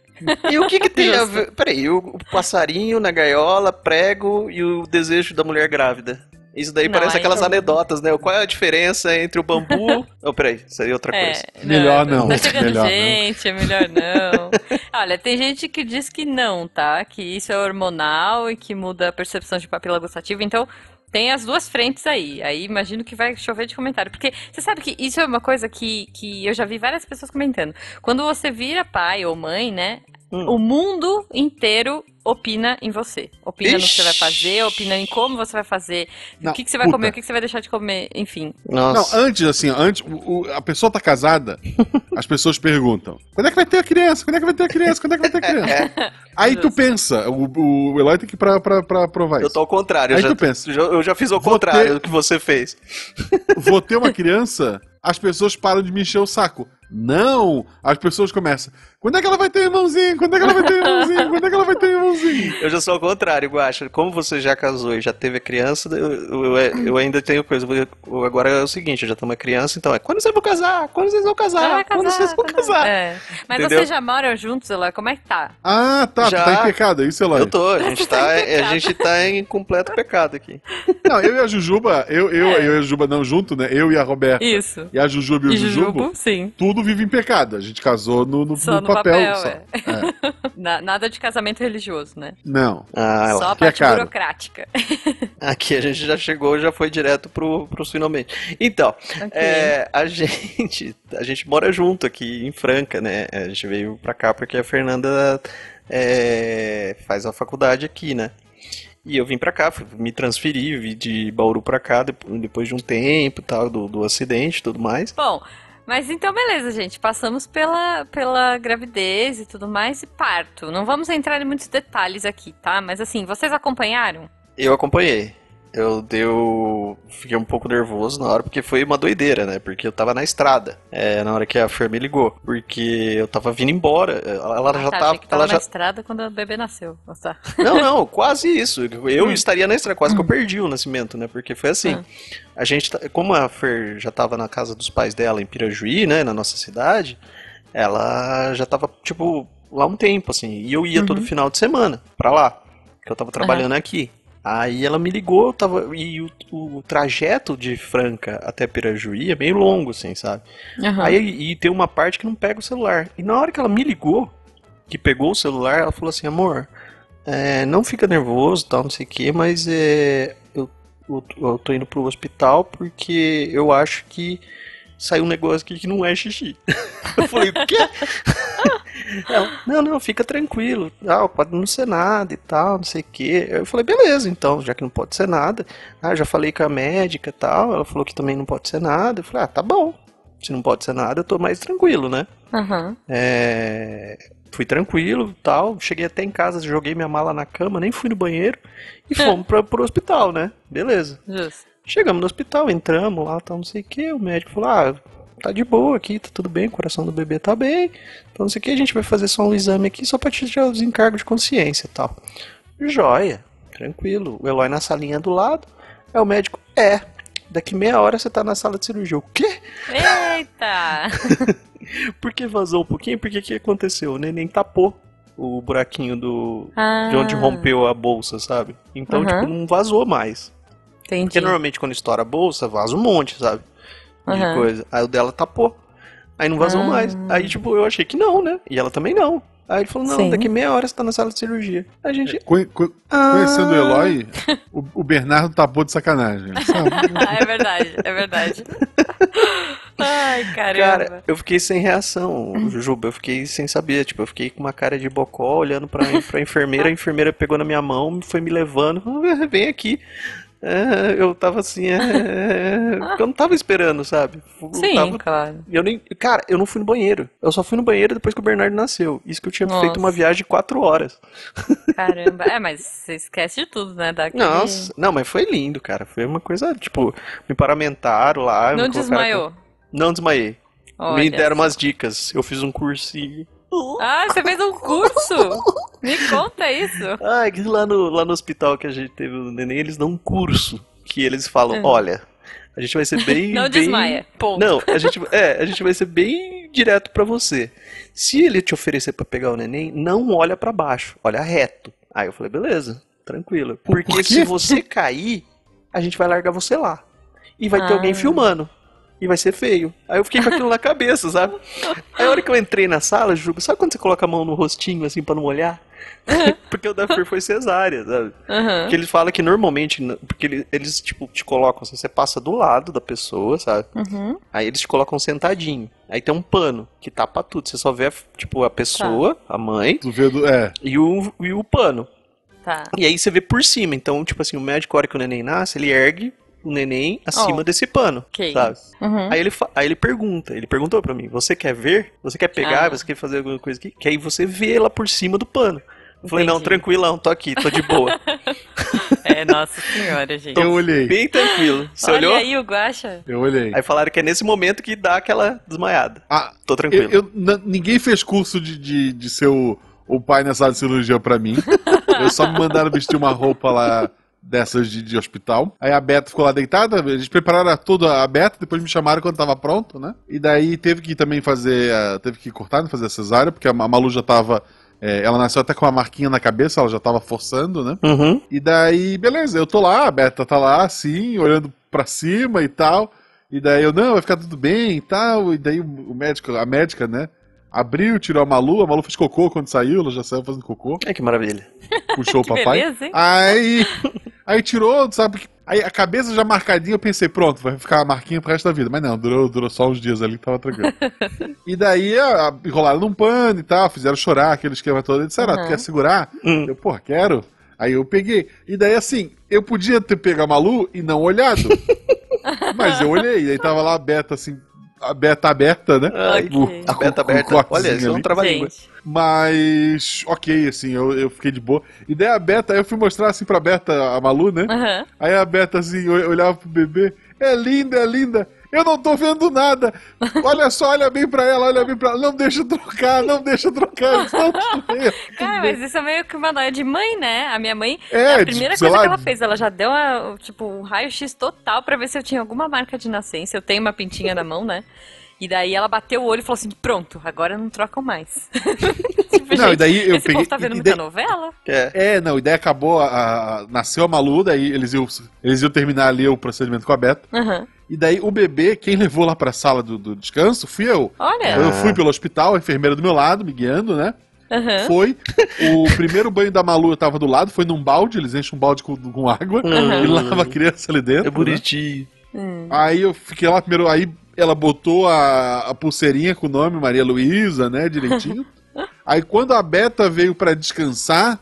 E o que que tem a ver? Peraí, o passarinho na gaiola, prego e o desejo da mulher grávida. Isso daí Não, parece aquelas não. anedotas, né? Qual é a diferença entre o bambu... oh, peraí, isso aí é outra coisa. É, Melhor não, Tá chegando melhor não. gente, é melhor não. Olha, tem gente que diz que não, tá? Que isso é hormonal e que muda a percepção de papila gustativa. Então, tem as duas frentes aí. Aí imagino que vai chover de comentário. Porque você sabe que isso é uma coisa que, que eu já vi várias pessoas comentando. Quando você vira pai ou mãe, né? Hum. O mundo inteiro opina em você. Opina no que você vai Ixi. fazer, opina em como você vai fazer, Não, o que, que você vai puta. comer, o que, que você vai deixar de comer, enfim. Não, Nossa. antes, assim, antes, o- o- a pessoa tá casada, as pessoas perguntam: quando é que vai ter a criança? Quando é que vai ter a criança? Quando é que vai ter a criança? Aí tu pensa, o, o Eloy tem que ir pra, pra, pra provar Eu isso. tô ao contrário. Aí eu, já, tu pensa, eu já- eu já fiz ao contrário ter- do que você fez. Vou ter uma criança, as pessoas param de me encher o saco. Não! As pessoas começam. Quando é que ela vai ter irmãozinho? Quando é que ela vai ter irmãozinho? Quando é que ela vai ter irmãozinho? Eu já sou ao contrário, Guaxa. Como você já casou e já teve a criança, eu, eu, eu ainda tenho coisa. Eu- Agora é o seguinte, eu já tenho uma criança, então é quando vocês vão casar? Quando vocês vão casar? Vai quando casar, vocês vão casar? É. Mas Entendeu? vocês já moram juntos, Eloy? Como é que tá? Ah, tá, Já. tu tá em pecado, é isso, Eloy? Eu tô, a gente Tá tá, a gente tá em completo pecado aqui. Não, eu e a Jujuba, eu, eu, É. eu e a Jujuba não junto, né? Eu e a Roberta. Isso. E a Jujuba e o E Jujubo, Jujubo? Sim. tudo vive em pecado. A gente casou no, no no papel. papel, só. é. É. Na- nada de casamento religioso, né? Não. Ah, Só a que é parte burocrática. aqui a gente já chegou, já foi direto pro, pros finalmente. Então, Ok. é, a gente a gente mora junto aqui em Franca, né? A gente veio pra cá porque a Fernanda é, faz a faculdade aqui, né? E eu vim pra cá, me transferi, vim de Bauru pra cá depo- depois de um tempo, e tal, do, do acidente e tudo mais. Bom, mas então beleza, gente. Passamos pela, pela gravidez e tudo mais e parto. Não vamos entrar em muitos detalhes aqui, tá? Mas assim, vocês acompanharam? Eu acompanhei. Eu deu. Fiquei um pouco nervoso na hora, porque foi uma doideira, né? Porque eu tava na estrada, é, na hora que a Fer me ligou. Porque eu tava vindo embora. Ela, ela Ah, já tá, tava. que tava Ela na já... estrada quando o bebê nasceu. Ah, Tá. Não, não, quase isso. Eu Hum. estaria na estrada, quase que eu perdi o nascimento, né? Porque foi assim. Hum. A gente, tá- como a Fer já tava na casa dos pais dela em Pirajuí, né? Na nossa cidade, ela já tava, tipo, lá um tempo, assim. E eu ia todo Uhum. final de semana pra lá. Que eu tava trabalhando aqui. Aí ela me ligou, eu tava. E o, o trajeto de Franca até Pirajuí é meio longo, assim, sabe? Aham. Aí e tem uma parte que não pega o celular. E na hora que ela me ligou, que pegou o celular, ela falou assim, amor, é, não fica nervoso, tal, não sei o que, mas é, eu, eu, eu tô indo pro hospital porque eu acho que saiu um negócio aqui que não é xixi. eu falei, o quê? Ela, não, não, fica tranquilo. Ah, pode não ser nada e tal, não sei o quê. Eu falei, beleza, então, já que não pode ser nada. Ah, já falei com a médica e tal. Ela falou que também não pode ser nada. Eu falei, ah, tá bom. Se não pode ser nada, eu tô mais tranquilo, né? Aham. É, Fui tranquilo tal. Cheguei até em casa, joguei minha mala na cama, nem fui no banheiro. E fomos pra, pro hospital, né? Beleza. Justo. Chegamos no hospital, entramos lá, tal, não sei o que. O médico falou: ah, tá de boa aqui, tá tudo bem, o coração do bebê tá bem. Então não sei o que, a gente vai fazer só um exame aqui só pra tirar os encargos de consciência e tal. Joia, tranquilo. O Eloy na salinha do lado. É o médico: é, daqui meia hora você tá na sala de cirurgia. O quê? Eita! Por que vazou um pouquinho? Porque o que aconteceu? O neném tapou o buraquinho do. Ah, De onde rompeu a bolsa, sabe? Então, Aham. tipo, não vazou mais. Entendi. Porque normalmente quando estoura a bolsa, vaza um monte, sabe? De Aham. coisa. Aí o dela tapou. Aí não vazou Ah. mais. Aí, tipo, eu achei que não, né? E ela também não. Aí ele falou, não, Sim. daqui meia hora você tá na sala de cirurgia. A gente. Co- co- Ah. Conhecendo o Eloy, o, o Bernardo tapou de sacanagem. Sabe? Ah, é verdade, é verdade. Ai, caramba. Cara, eu fiquei sem reação, Juba. Eu fiquei sem saber. Tipo, eu fiquei com uma cara de bocó olhando pra, pra enfermeira. A enfermeira pegou na minha mão, foi me levando. "Ah, Vem aqui. É, eu tava assim, é, é, eu não tava esperando, sabe? Eu Sim, tava- claro. eu nem, cara, eu não fui no banheiro. Eu só fui no banheiro depois que o Bernardo nasceu. Isso que eu tinha Nossa. feito uma viagem de quatro horas. Caramba. É, mas você esquece de tudo, né? Daquele... Nossa, não, mas foi lindo, cara. Foi uma coisa, tipo, me paramentaram lá. Não desmaiou. Não desmaiei. Olha me deram umas dicas. Eu fiz um cursinho. Ah, você fez um curso? Me conta isso. Ah, que lá no, lá no hospital que a gente teve o neném, eles dão um curso. Que eles falam, É. olha, a gente vai ser bem. Não bem- desmaia. Ponto. Não, a gente, é, a gente vai ser bem direto pra você. Se ele te oferecer pra pegar o neném, não olha pra baixo, olha reto. Aí eu falei, beleza, tranquilo. Porque por se você cair, a gente vai largar você lá. E vai ter Ah. alguém filmando. E vai ser feio. Aí eu fiquei com aquilo na cabeça, sabe? Aí a hora que eu entrei na sala, Juba, sabe quando você coloca a mão no rostinho assim pra não molhar? Porque o da Fer foi cesárea, sabe? Aham. Porque ele fala que normalmente, porque ele- eles tipo te colocam, assim, você passa do lado da pessoa, sabe? Uhum. Aí eles te colocam sentadinho. Aí tem um pano que tapa tudo. Você só vê, tipo, a pessoa, a mãe Tu vê do, é, e o, e o pano. Tá. E aí você vê por cima. Então, tipo assim, o médico, a hora que o neném nasce, ele ergue o neném acima Oh. desse pano, Ok. sabe? Uhum. Aí ele, fa- aí ele pergunta, ele perguntou pra mim, você quer ver? Você quer pegar? Ah. Você quer fazer alguma coisa aqui? Que aí você vê ela por cima do pano. Eu falei, não, Entendi. tranquilão, tô aqui, tô de boa. É, nossa senhora, gente. eu olhei. Bem tranquilo. Você Olha olhou? aí o Guaxa. Eu olhei. Aí falaram que é nesse momento que dá aquela desmaiada. Ah, Tô tranquilo. eu, eu- ninguém fez curso de, de, de ser o, o pai na sala de cirurgia pra mim. Eu só me mandaram vestir uma roupa lá dessas de, de hospital. Aí a Beta ficou lá deitada, eles prepararam toda a Beta, depois me chamaram quando tava pronto, né? E daí teve que também fazer, ah, teve que cortar, né, fazer a cesárea, porque a Ma- Malu já tava, eh, ela nasceu até com uma marquinha na cabeça, ela já tava forçando, né? Uhum. E daí, beleza, eu tô lá, a Beta tá lá, assim, olhando pra cima e tal. E daí eu, não, vai ficar tudo bem e tal. E daí o médico, a médica, né? Abriu, tirou a Malu, a Malu fez cocô quando saiu, ela já saiu fazendo cocô, É que maravilha. puxou o Que papai. beleza, hein? Aí, aí tirou, sabe? Aí a cabeça já marcadinha, eu pensei, pronto, vai ficar a marquinha pro resto da vida. Mas não, durou, durou só uns dias ali, tava tranquilo. e daí a, a, enrolaram num pano e tal, fizeram chorar, aquele esquema todo. Eles disseram, ah, tu Uhum. quer segurar? Hum. Eu, porra, quero. Aí eu peguei. E daí, assim, eu podia ter pego a Malu e não olhado. mas eu olhei. E aí tava lá a beta, assim, a beta aberta, né? Ai, Ok. a beta aberta. Olha, isso é um. Mas, ok, assim, eu, eu fiquei de boa. E daí a Beta, aí eu fui mostrar assim pra Beta, a Malu, né? Aí a Beta, assim, ol- olhava pro bebê. É linda, é linda. Eu não tô vendo nada. Olha só, olha bem pra ela, olha bem pra ela. Não deixa trocar, não deixa trocar. Não, Cara, bem. mas isso é meio que uma noia de mãe, né? A minha mãe, É, a de- primeira coisa lá, que ela fez, ela já deu uma, tipo, um raio-x total pra ver se eu tinha alguma marca de nascença. Eu tenho uma pintinha na mão, né? E daí ela bateu o olho e falou assim: pronto, agora não trocam mais. tipo, Não, e daí eu esse peguei- povo tá vendo muita daí- novela? É. É, não, e daí acabou, a, a- nasceu a Malu, daí eles iam, eles iam terminar ali o procedimento com a Beta. Aham. E daí o bebê, quem levou lá pra sala do, do descanso fui eu. Olha. Eu fui pelo hospital, a enfermeira do meu lado, me guiando, né? Aham. Foi. O primeiro banho da Malu eu tava do lado, foi num balde, eles enchem um balde com, com água Aham. e lava a criança ali dentro. É bonitinho. Hum. Aí eu fiquei lá primeiro, aí ela botou a, a pulseirinha com o nome Maria Luísa, né, direitinho. Aí quando a Beta veio pra descansar,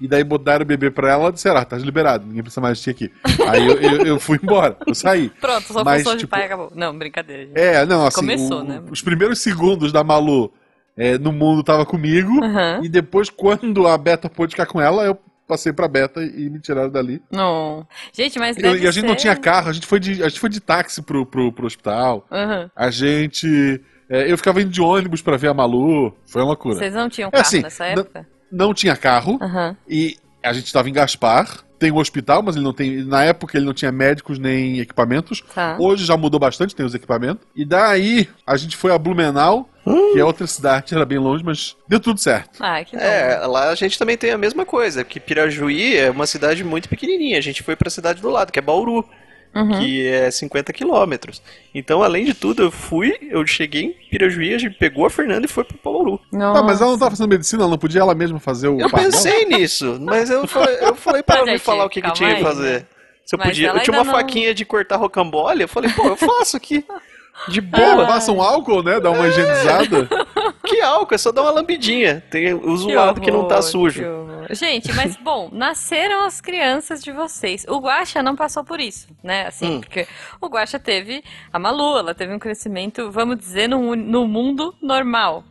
e daí botaram o bebê pra ela, disseram, ah, tá liberado, ninguém precisa mais de ti aqui. Aí eu, eu, eu fui embora, eu saí. Pronto, só Mas, função de tipo, pai acabou. Não, brincadeira, gente. É, não, assim, Começou, o- né? os primeiros segundos da Malu é, no mundo tava comigo, Aham. e depois, quando a Beta pôde ficar com ela, eu passei pra Beta e me tiraram dali. Não. Gente, mas E, e a gente não tinha carro, a gente foi de, a gente foi de táxi pro, pro, pro hospital. Aham. A gente. é, eu ficava indo de ônibus pra ver a Malu. Foi uma loucura. Vocês não tinham É carro assim, nessa época? Não tinha carro Aham. e a gente tava em Gaspar. Tem um hospital, mas ele não tem. Na época ele não tinha médicos nem equipamentos. Tá. Hoje já mudou bastante, tem os equipamentos. E daí a gente foi a Blumenau, que é outra cidade, era bem longe, mas deu tudo certo. Ah, que bom. É, lá a gente também tem a mesma coisa, que Pirajuí é uma cidade muito pequenininha. A gente foi pra cidade do lado, que é Bauru, Uhum. que é 50 quilômetros. Então, além de tudo, eu fui, eu cheguei em Pirajuí, a gente pegou a Fernanda e foi pro Bauru. Ah, mas ela não tava fazendo medicina, ela não podia ela mesma fazer o Eu par pensei nisso, mas eu falei, eu falei pra ela me falar o que, que tinha que fazer. né? Se eu Mas podia. Eu tinha uma não- faquinha de cortar rocambole, eu falei, pô, eu faço aqui. De boa. passa um álcool, né? Dá uma higienizada. Que álcool, é só dar uma lambidinha. Tem o Que zoado que não tá sujo. Gente, mas bom, nasceram as crianças de vocês. O Guaxa não passou por isso, né? Assim, Hum. porque o Guaxa teve a Malu, ela teve um crescimento, vamos dizer, no, no mundo normal.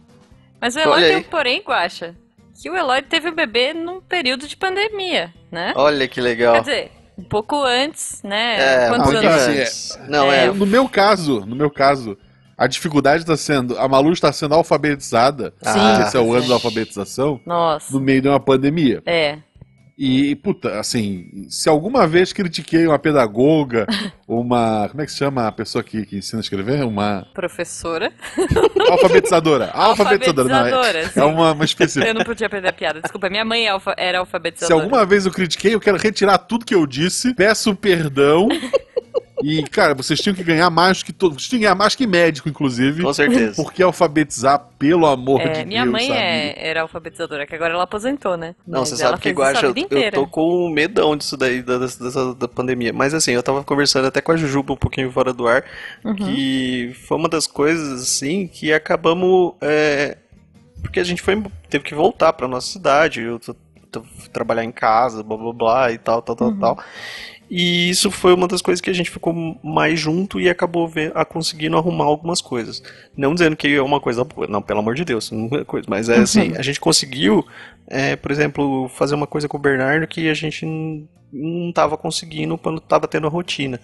Mas o Eloy tem um porém, Guaxa, que o Eloy teve o bebê num período de pandemia, né? Olha que legal. Quer dizer, um pouco antes, né? É, Quantos anos? antes. Não, É. é. No meu caso, no meu caso, a dificuldade está sendo. A Malu está sendo alfabetizada. Sim. Esse é o ano da alfabetização. Nossa. No meio de uma pandemia. É. E, puta, assim, se alguma vez critiquei uma pedagoga, uma. Como é que se chama a pessoa que, que ensina a escrever? Uma. Professora. Alfabetizadora. Alfabetizadora, não. É, Alfabetizadora, é uma, uma específica. Eu não podia perder a piada. Desculpa, minha mãe é era Se alfabetizadora. alguma vez eu critiquei, eu quero retirar tudo que eu disse, peço perdão. E, cara, vocês tinham que ganhar mais que todos. Vocês tinham que ganhar mais que médico, inclusive. Com certeza. Porque alfabetizar, pelo amor É, de minha Deus. mãe sabe? é- era alfabetizadora, que agora ela aposentou, né? Não, Mas você ela sabe que fez igual isso a eu, eu inteira. tô com medão disso daí, da, dessa, da pandemia. Mas assim, eu tava conversando até com a Jujuba um pouquinho fora do ar, Uhum. que foi uma das coisas, assim, que acabamos. é, porque a gente foi, teve que voltar pra nossa cidade, eu tô- tô- trabalhar em casa, blá blá blá e tal, tal, tal, Uhum. tal. E isso foi uma das coisas que a gente ficou mais junto e acabou a conseguindo arrumar algumas coisas. Não dizendo que é uma coisa boa, não, pelo amor de Deus, não é coisa, mas é assim, a gente conseguiu, é, por exemplo, fazer uma coisa com o Bernardo que a gente não estava conseguindo quando estava tendo a rotina.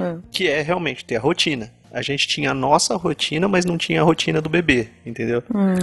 É. Que é realmente ter a rotina. A gente tinha a nossa rotina, mas não tinha a rotina do bebê, entendeu?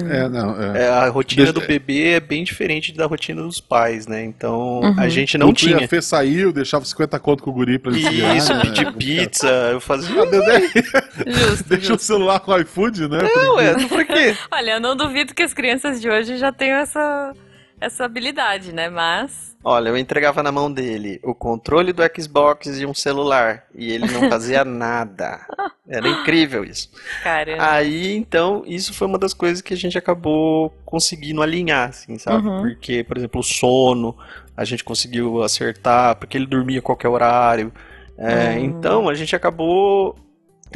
É, não, é. É, a rotina Deixa- do bebê é bem diferente da rotina dos pais, né? Então Uhum. a gente não O tinha. A Fê saiu, deixava 50 conto com o guri pra ele se virar, Isso, né? pedir pizza, eu fazia. Ah, Justo, Deixa o justo. celular com o iFood, né? Não, é, por quê? Olha, eu não duvido que as crianças de hoje já tenham essa, essa habilidade, né? Mas. Olha, eu entregava na mão dele o controle do Xbox e um celular. E ele não fazia nada. Era incrível isso. Caramba. Aí, então, isso foi uma das coisas que a gente acabou conseguindo alinhar, assim, sabe? Uhum. Porque, por exemplo, o sono, a gente conseguiu acertar, porque ele dormia a qualquer horário. É, Hum. Então, a gente acabou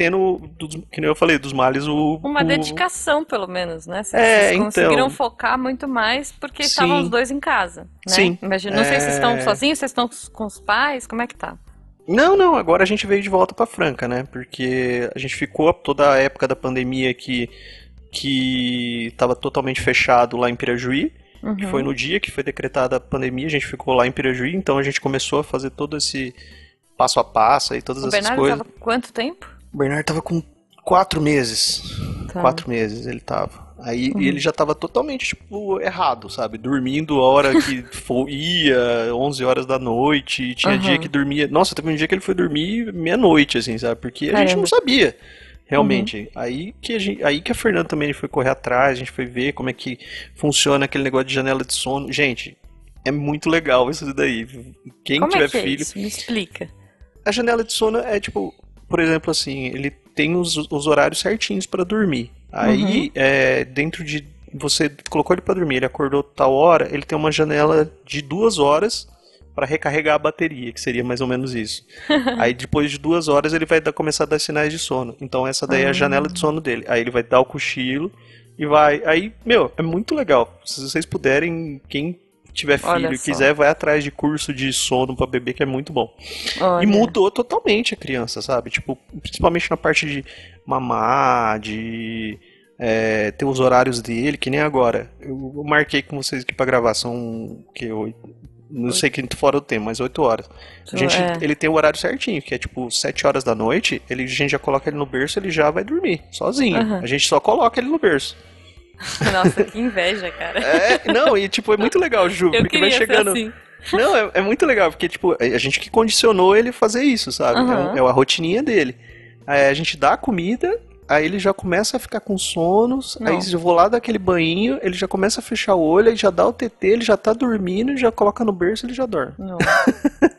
tendo, dos- que nem eu falei, dos males o... Uma o- dedicação, pelo menos, né? Vocês É, vocês conseguiram então. focar muito mais porque Sim. estavam os dois em casa, né? Sim. Imagina, não sei se É. estão sozinhos, se estão com os pais, como é que tá? Não, não, agora a gente veio de volta pra Franca, né? Porque a gente ficou toda a época da pandemia que que estava totalmente fechado lá em Pirajuí, que Uhum. foi no dia que foi decretada a pandemia, a gente ficou lá em Pirajuí, então a gente começou a fazer todo esse passo a passo e todas O essas Bernardo coisas. tava quanto tempo? O Bernardo tava com quatro meses. Tá. Quatro meses ele tava. Aí Uhum. ele já tava totalmente, tipo, errado, sabe? Dormindo a hora que ia, 11 horas da noite, tinha Uhum. dia que dormia... Nossa, teve um dia que ele foi dormir meia-noite, assim, sabe? Porque a gente. Uhum. não sabia, realmente. Aí, que a gente, aí que a Fernanda também foi correr atrás, a gente foi ver como é que funciona aquele negócio de janela de sono. Gente, é muito legal isso daí. Quem como tiver é que é filho... isso? Me explica. A janela de sono é tipo, por exemplo, assim, ele tem os, os horários certinhos pra dormir. Aí, Uhum. é, dentro de. Você colocou ele pra dormir, ele acordou tal hora, ele tem uma janela de duas horas pra recarregar a bateria, que seria mais ou menos isso. Aí depois de duas horas ele vai dar- começar a dar sinais de sono. Então essa daí é a janela de sono dele. Aí ele vai dar o cochilo e vai. Aí, meu, é muito legal. Se vocês puderem, quem tiver filho e quiser, vai atrás de curso de sono para bebê, que é muito bom. Olha. E mudou totalmente a criança, sabe? Tipo, principalmente na parte de mamar, de é, ter os horários dele, que nem agora. Eu, eu marquei com vocês aqui pra gravação que eu não sei que fora do tempo, mas 8 horas. A gente, é. Ele tem o horário certinho, que é tipo 7 horas da noite, ele, a gente já coloca ele no berço, ele já vai dormir, sozinho. Uhum. A gente só coloca ele no berço. Nossa, que inveja, cara. É, não, e tipo, é muito legal, Ju, Eu porque vai chegando. Assim. Não, é, é, muito legal, porque, tipo, a gente que condicionou ele fazer isso, sabe? Uhum. É, é a rotininha dele. Aí a gente dá a comida aí ele já começa a ficar com sonos, não. aí eu vou lá dar aquele banho, ele já começa a fechar o olho, aí já dá o TT, ele já tá dormindo, já coloca no berço, ele já dorme.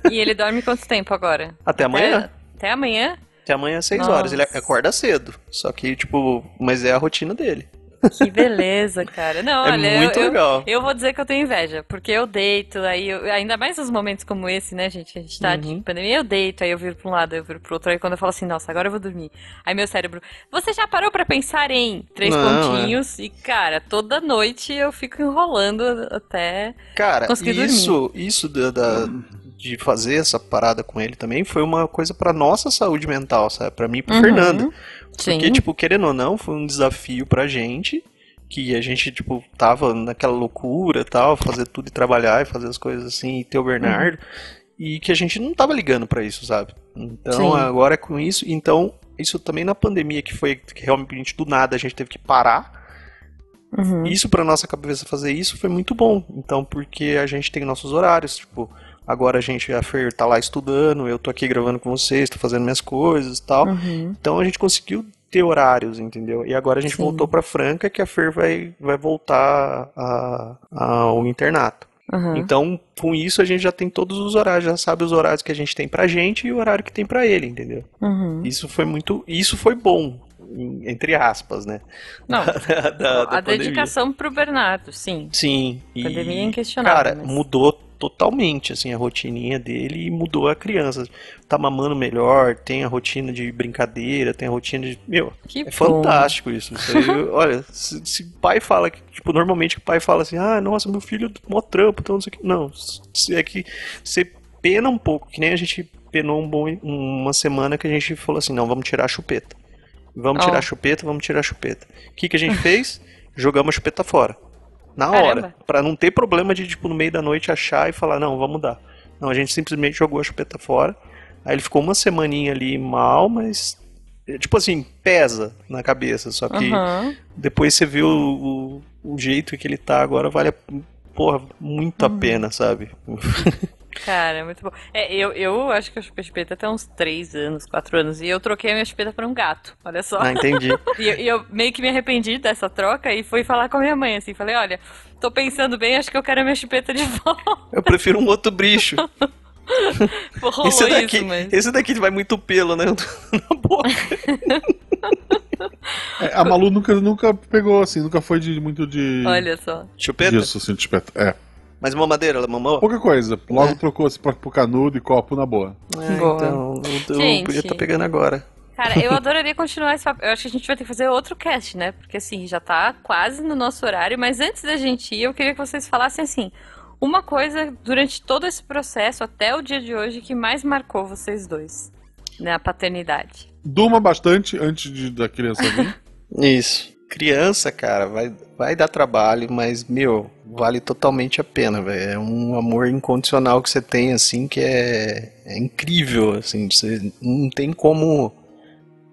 E ele dorme quanto tempo agora? Até amanhã. Até amanhã? Até amanhã às 6 horas. Ele acorda cedo. Só que, tipo, mas é a rotina dele. Que beleza, cara. Não, é olha, muito eu, legal. Eu, eu, vou dizer que eu tenho inveja, porque eu deito, aí eu, ainda mais nos momentos como esse, né, gente? A gente tá uhum. de pandemia, eu deito, aí eu viro pra um lado, eu viro pro outro, aí quando eu falo assim, nossa, agora eu vou dormir. Aí meu cérebro, você já parou para pensar em três Não, é. pontinhos? É. E, cara, toda noite eu fico enrolando até cara, conseguir isso, dormir. Isso da, da de fazer essa parada com ele também foi uma coisa para nossa saúde mental, sabe? Para mim e pro uhum. Fernando. Porque, Sim. tipo, querendo ou não, foi um desafio pra gente que a gente, tipo, tava naquela loucura tal, fazer tudo e trabalhar e fazer as coisas assim, e ter o Bernardo, uhum. e que a gente não tava ligando para isso, sabe? Então, Sim. agora com isso, então, isso também na pandemia, que foi que realmente do nada a gente teve que parar. Uhum. Isso para nossa cabeça fazer isso foi muito bom. Então, porque a gente tem nossos horários, tipo, agora a gente, a Fer tá lá estudando, eu tô aqui gravando com vocês, tô fazendo minhas coisas e tal. Uhum. Então a gente conseguiu ter horários, entendeu? E agora a gente Sim. voltou para Franca que a Fer vai, vai voltar a, a, ao internato. Uhum. Então, com isso a gente já tem todos os horários, já sabe os horários que a gente tem pra gente e o horário que tem pra ele, entendeu? Uhum. Isso foi muito, isso foi bom, entre aspas, né? Não, da, da, da a pandemia. dedicação pro Bernardo, sim. Sim. Pandemia é inquestionável. Cara, mas... mudou totalmente assim a rotininha dele e mudou a criança. Tá mamando melhor, tem a rotina de brincadeira, tem a rotina de, meu, que é bom. fantástico isso. isso aí, olha, se, se pai fala que tipo normalmente o pai fala assim: "Ah, nossa, meu filho mó trampo, então não sei o que". Não, é que você pena um pouco, que nem a gente penou um bom, uma semana que a gente falou assim: "Não, vamos tirar a chupeta". Vamos oh. tirar a chupeta, vamos tirar a chupeta. O que que a gente fez? Jogamos a chupeta fora. Na Caramba. hora. para não ter problema de, tipo, no meio da noite achar e falar, não, vamos mudar. Não, a gente simplesmente jogou a chupeta fora. Aí ele ficou uma semaninha ali mal, mas. Tipo assim, pesa na cabeça. Só que uhum. depois você viu o, o, o, jeito que ele tá agora, vale, porra, muito uhum. a pena, sabe? Cara, é muito bom. É, eu, eu acho que eu chupei chupeta até uns 3 anos, 4 anos. E eu troquei a minha chupeta por um gato. Olha só. Ah, entendi. e, eu, e eu meio que me arrependi dessa troca e fui falar com a minha mãe, assim. Falei, olha, tô pensando bem, acho que eu quero a minha chupeta de volta. Eu prefiro um outro bicho. Pô, esse daqui, isso, mas... esse daqui vai muito pelo, né? Na boca. É, a Malu nunca, nunca pegou, assim, nunca foi de muito de. Olha só. Chupeta? Isso, assim, de chupeta. É. Mas mamadeira, ela mamou? Pouca coisa. Logo é. trocou-se pro canudo e copo na boa. É, boa. Então, eu, eu podia estar tá pegando agora. Cara, eu adoraria continuar esse papo. Eu acho que a gente vai ter que fazer outro cast, né? Porque assim, já tá quase no nosso horário. Mas antes da gente ir, eu queria que vocês falassem assim. Uma coisa durante todo esse processo, até o dia de hoje, que mais marcou vocês dois. Né? A paternidade. Durma bastante antes de, da criança vir. Isso. Criança, cara, vai, vai dar trabalho, mas, meu, vale totalmente a pena, velho. É um amor incondicional que você tem, assim, que é, é incrível, assim. Você não tem como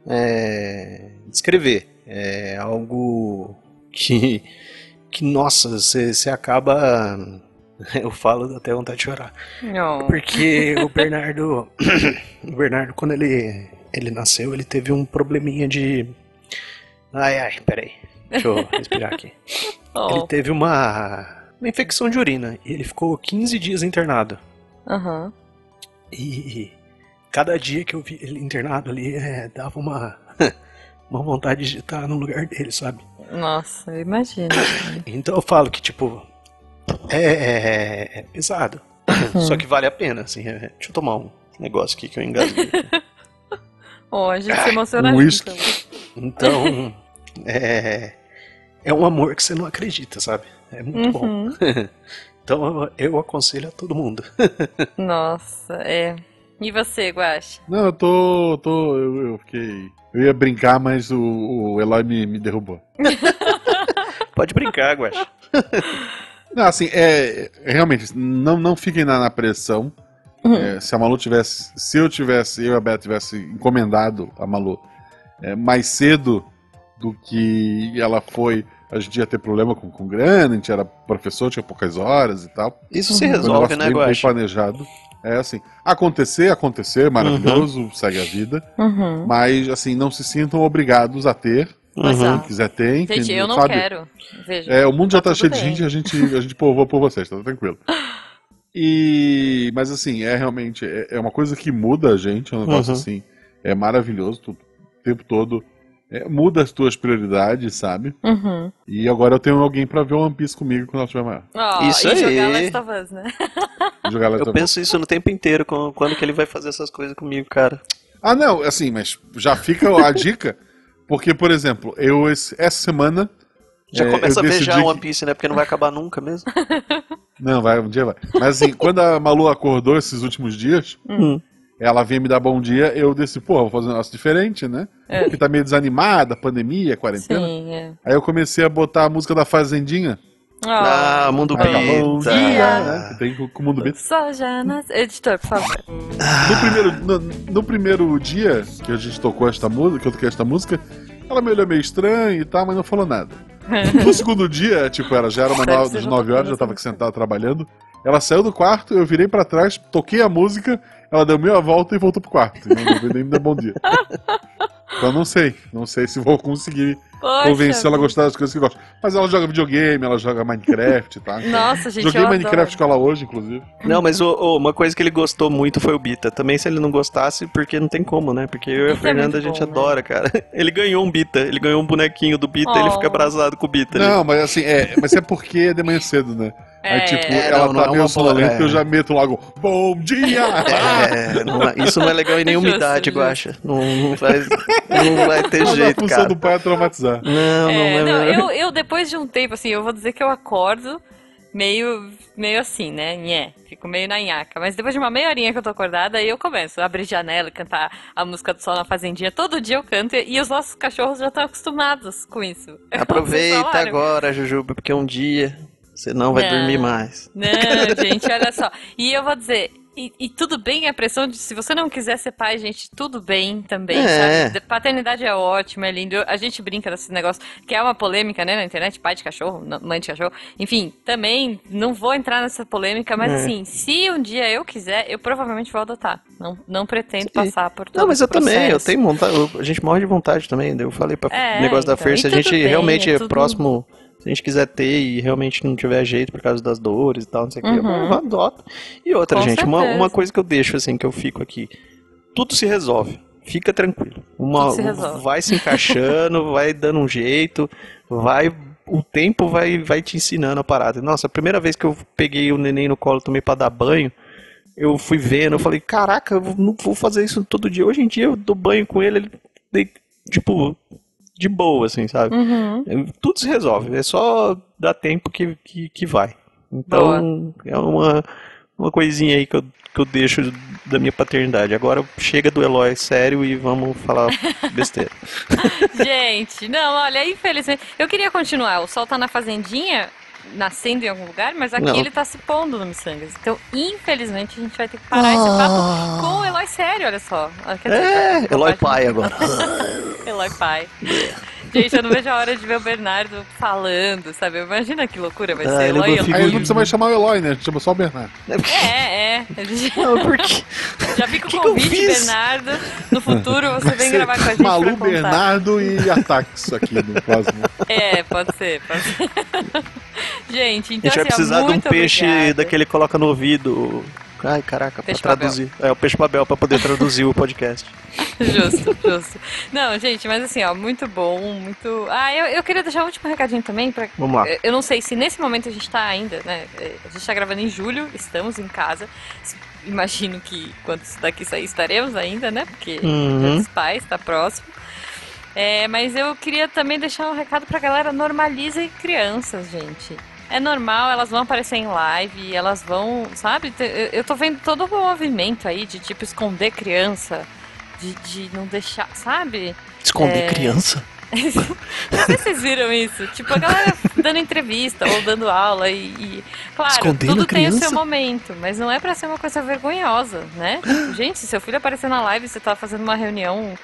é, descrever. É algo que, que nossa, você, você acaba... Eu falo até vontade de chorar. Não. Porque o Bernardo... o Bernardo, quando ele, ele nasceu, ele teve um probleminha de Ai, ai, peraí. Deixa eu respirar aqui. Oh. Ele teve uma, uma infecção de urina e ele ficou 15 dias internado. Aham. Uhum. E cada dia que eu vi ele internado ali, é, dava uma, uma vontade de estar no lugar dele, sabe? Nossa, eu imagino. então eu falo que, tipo, é, é, é pesado. Uhum. Só que vale a pena, assim. É, deixa eu tomar um negócio aqui que eu engasguei. oh, a gente se emociona um junto. Então, é, é um amor que você não acredita, sabe? É muito Uhum. bom. então eu aconselho a todo mundo. Nossa, é. E você, Guache? Não, eu tô. tô eu, eu fiquei. Eu ia brincar, mas o, o Eloy me, me derrubou. Pode brincar, Guax. Não, assim, é. Realmente, não, não fiquem na, na pressão. É, se a Malu tivesse. Se eu tivesse, eu e a Beth tivesse encomendado a Malu é, mais cedo do que ela foi, a gente ia ter problema com, com grana, a gente era professor, tinha poucas horas e tal. Isso se Foi um resolve, negócio né, bem, bem planejado. É assim, acontecer, acontecer, maravilhoso, segue a vida. Uhum. Mas, assim, não se sintam obrigados a ter. Uhum. é. Quem quiser ter, Gente, entendeu? eu não sabe? quero. Veja. É, o mundo já Tá tá, cheio tudo de bem. gente, a gente, a gente povoa por vocês, tá tranquilo. E, mas assim, é realmente, é, é uma coisa que muda a gente, é um negócio Uhum. assim, é maravilhoso, tu- tempo todo, é, muda as tuas prioridades, sabe? Uhum. E agora eu tenho alguém pra ver One Piece comigo quando ela estiver maior. Ó, Isso e jogar aí. Last of Us, né? Jogar Last Eu of Us. penso isso no tempo inteiro, quando que ele vai fazer essas coisas comigo, cara. Ah, não, assim, mas já fica a dica, porque, por exemplo, eu esse- essa semana. Já é, começa a ver já One Piece, né? Porque não vai acabar nunca mesmo. Não, vai, um dia vai. Mas assim, quando a Malu acordou esses últimos dias, Hum. Ela veio me dar bom dia, eu disse, pô, vou fazer um negócio diferente, né? É. Porque tá meio desanimada, pandemia, quarentena. Sim, é. Aí eu comecei a botar a música da Fazendinha. Ó, Ah, Mundo tá bom Bita. dia, né? Que tem com com o Mundo Bita. Só já nas... Editor, por favor. No primeiro, no, no primeiro dia que a gente tocou esta música, que eu toquei esta música, ela me olhou meio estranho e tal, mas não falou nada. No segundo dia, tipo, era, já era uma nove, das já 9 tocou horas, nessa tava aqui sentado trabalhando. Ela saiu do quarto, eu virei pra trás, toquei a música, ela deu meia volta e voltou pro quarto. E não veio nem me dar bom dia. Então não sei, não sei se vou conseguir Poxa, convencer ela a gostar das coisas que gosta. Mas ela joga videogame, ela joga Minecraft, tá? Nossa, gente, Joguei eu Minecraft com adoro. ela hoje, inclusive. Não, mas ô, ô, uma coisa que ele gostou muito foi o Bita. Também se ele não gostasse, porque não tem como, né? Porque eu e a é Fernanda muito a gente bom, né? adora, cara. Ele ganhou um Bita, ele ganhou um bonequinho do Bita, Oh. ele fica abraçado com o Bita. Não, mas assim, é, mas é porque é de manhã cedo, né? Aí, É, tipo, é, ela não, não tá é meio sonolenta é. eu já meto logo, bom dia! É, não é- isso não é legal em nenhuma Justo, idade. Guaxa. Não, não, vai, não vai ter Mas a jeito, função cara. do pai é traumatizar. Não, não, É, não, não, não. eu, eu depois de um tempo, assim, eu vou dizer que eu acordo meio, meio assim, né? Nhé, fico meio na nhaca. Mas depois de uma meia horinha que eu tô acordada, aí eu começo a abrir janela e cantar a música do Sol na Fazendinha. Todo dia eu canto e os nossos cachorros já estão acostumados com isso. Aproveita agora, Jujuba, porque um dia você não vai Não. dormir mais. Não, gente, olha só. E eu vou dizer, e, e tudo bem a pressão de se você não quiser ser pai, gente, tudo bem também, É. sabe? De- Paternidade é ótimo, é lindo. A gente brinca desse negócio, que é uma polêmica, né, na internet, pai de cachorro, mãe de cachorro. Enfim, também não vou entrar nessa polêmica, mas É. assim, se um dia eu quiser, eu provavelmente vou adotar. Não, não pretendo Sim. passar por todo Não, mas eu também, eu tenho vontade, eu- a gente morre de vontade também. daí Eu falei pra É, negócio da então, e se a tudo gente bem, realmente é é tudo- próximo, se a gente quiser ter e realmente não tiver jeito por causa das dores e tal, não sei o que, Uhum. eu adoto. E outra, Com gente, uma, certeza. uma coisa que eu deixo assim, que eu fico aqui, tudo se resolve. Fica tranquilo. Uma, se resolve. vai se encaixando, vai dando um jeito, vai. O tempo vai, vai te ensinando a parada. Nossa, a primeira vez que eu peguei o neném no colo tomei pra dar banho, eu fui vendo, eu falei, caraca, eu não vou fazer isso todo dia. Hoje em dia eu dou banho com ele, ele tipo, de boa, assim, sabe? Uhum. Tudo se resolve, é só dar tempo que, que, que vai. Então, é uma, uma coisinha aí que eu, que eu deixo da minha paternidade. Agora chega do Eloy sério e vamos falar besteira. Gente, não, olha, infelizmente. Eu queria continuar. O sol tá na fazendinha, nascendo em algum lugar, mas aqui Não. ele tá se pondo no Missangas. Então, infelizmente, a gente vai ter que parar esse papo com o Eloy sério, olha só. Ah, quer dizer, É, com Eloy pai agora. Eloy pai. Gente, eu não vejo a hora de ver o Bernardo falando, sabe? Imagina que loucura vai Ah, ser. é Eloy, uma Aí não precisa mais chamar o Eloy, né? A gente chama só o Bernardo. É, é. Gente Não, porque. já fica o convite? Bernardo. No futuro você vem gravar com a gente Malu. Bernardo e Ataques aqui no próximo. É, pode ser, pode ser. Gente, A então gente vai assim, precisar de um peixe obrigada. daquele que coloca no ouvido. Ai, caraca, Peixe pra traduzir. É, o peixe babel pra poder traduzir o podcast. Justo, justo. Não, gente, mas assim, ó, muito bom, muito. Ah, eu, eu queria deixar um último recadinho também pra. Vamos lá. Eu- Eu não sei se nesse momento a gente tá ainda, né? é, A gente tá gravando em julho, estamos em casa. Imagino que quando isso daqui sair estaremos ainda, né? Porque Uhum. Dos pais tá próximo. É, mas eu queria também deixar um recado pra galera: normalizem crianças, gente. É normal, elas vão aparecer em live, elas vão, sabe? Eu tô vendo todo o movimento aí de tipo esconder criança, de, de não deixar, sabe? Esconder é... criança? não sei se vocês viram isso. Tipo, a galera dando entrevista ou dando aula e. e claro, Escondendo tudo tem o seu momento, mas não é pra ser uma coisa vergonhosa, né? Gente, se seu filho aparecer na live e você tá fazendo uma reunião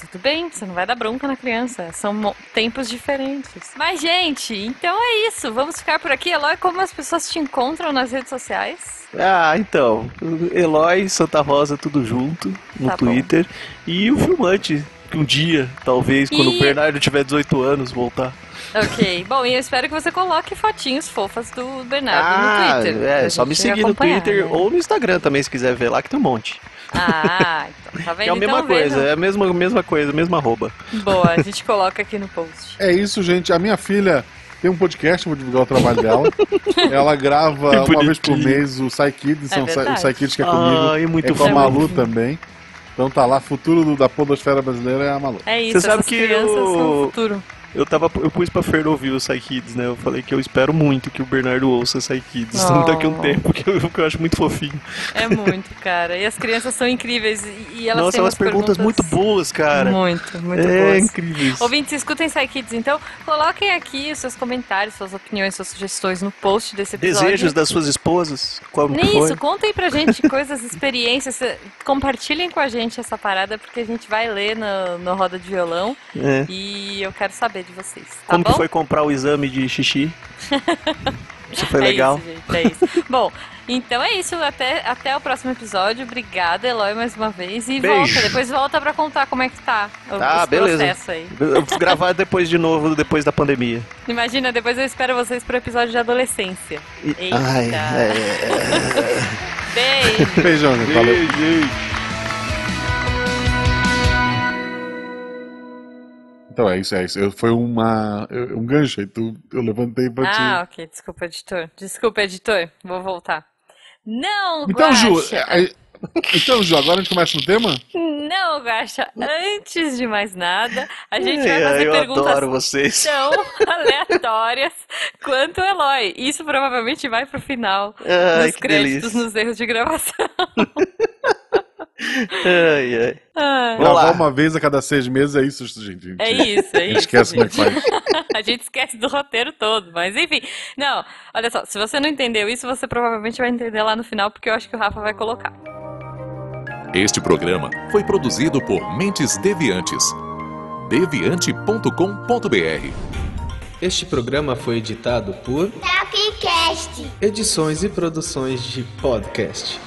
tudo bem, você não vai dar bronca na criança. São tempos diferentes. Mas, gente, então é isso. Vamos ficar por aqui. Eloy, como as pessoas te encontram nas redes sociais? Ah, então. Eloy, Santa Rosa, tudo junto no Tá bom. Twitter. E o filmante, que um dia, talvez, quando E- o Bernardo tiver 18 anos, voltar. Ok. Bom, e eu espero que você coloque fotinhos fofas do Bernardo ah, no Twitter. é, só me seguir no Twitter né? ou no Instagram também, se quiser ver lá, que tem um monte. Ah, então tá vendo? É a mesma então, coisa, vendo? é a mesma, mesma coisa, mesma arroba. Boa, a gente coloca aqui no post. É isso, gente. A minha filha tem um podcast, vou divulgar o trabalho dela. Ela grava uma vez por mês o Psy Kids, É são o Psy- Kids que é comigo. Ah, é muito é com a. Malu também. Então tá lá, futuro do- da podosfera brasileira é a Malu. É isso, Você sabe que crianças eu- são o futuro. Eu tava, eu pus pra Fer ouvir o Psy Kids, né? Eu falei que eu espero muito que o Bernardo ouça Psy Kids Oh. daqui a um tempo, que eu, que eu acho muito fofinho. É muito, cara. E as crianças são incríveis. E, elas Nossa, umas umas perguntas, muito boas, cara. Muito, muito é boas. incríveis. Ouvintes, escutem Psy Kids, então coloquem aqui os seus comentários, suas opiniões, suas sugestões no post desse episódio. Desejos das suas esposas? Como que Nem isso, contem pra gente coisas, experiências, compartilhem com a gente essa parada, porque a gente vai ler no, no Roda de Violão É. e eu quero saber de vocês, tá Como bom? que foi comprar o exame de xixi? Isso foi legal? É isso, gente, é isso. bom, então é isso, até, até o próximo episódio. Obrigada, Eloy, mais uma vez. E Beijo. volta, depois volta pra contar como é que tá o, Ah, esse beleza. processo aí. Eu vou gravar depois de novo, depois da pandemia. Imagina, depois eu espero vocês pro episódio de adolescência. E- Eita. Ai, é... Beijo! Beijão, gente. Valeu. Então é isso, é isso. Eu, foi uma, eu- um gancho aí. Tu, eu levantei pra Ah, te. ok. Desculpa, editor. Desculpa, editor. Vou voltar. Não, Então, Ju, Guaxa. é- é- então, Ju, agora a gente começa no tema? Não, Gacha. Antes de mais nada, a gente Ai, vai ai, fazer eu perguntas adoro vocês. tão aleatórias quanto o Eloy. Isso provavelmente vai pro final Ai, nos créditos, delícia. nos erros de gravação. Ai, ai. Ai, Vamos lá. Gravar uma vez a cada seis meses é isso, gente. É isso, é gente isso. esquece como é que gente. faz. A gente esquece do roteiro todo, mas enfim. Não, olha só, se você não entendeu isso, você provavelmente vai entender lá no final, porque eu acho que o Rafa vai colocar. Este programa foi produzido por Mentes Deviantes. deviante.com.br Este programa foi editado por Tapcast. Edições e Produções de Podcast.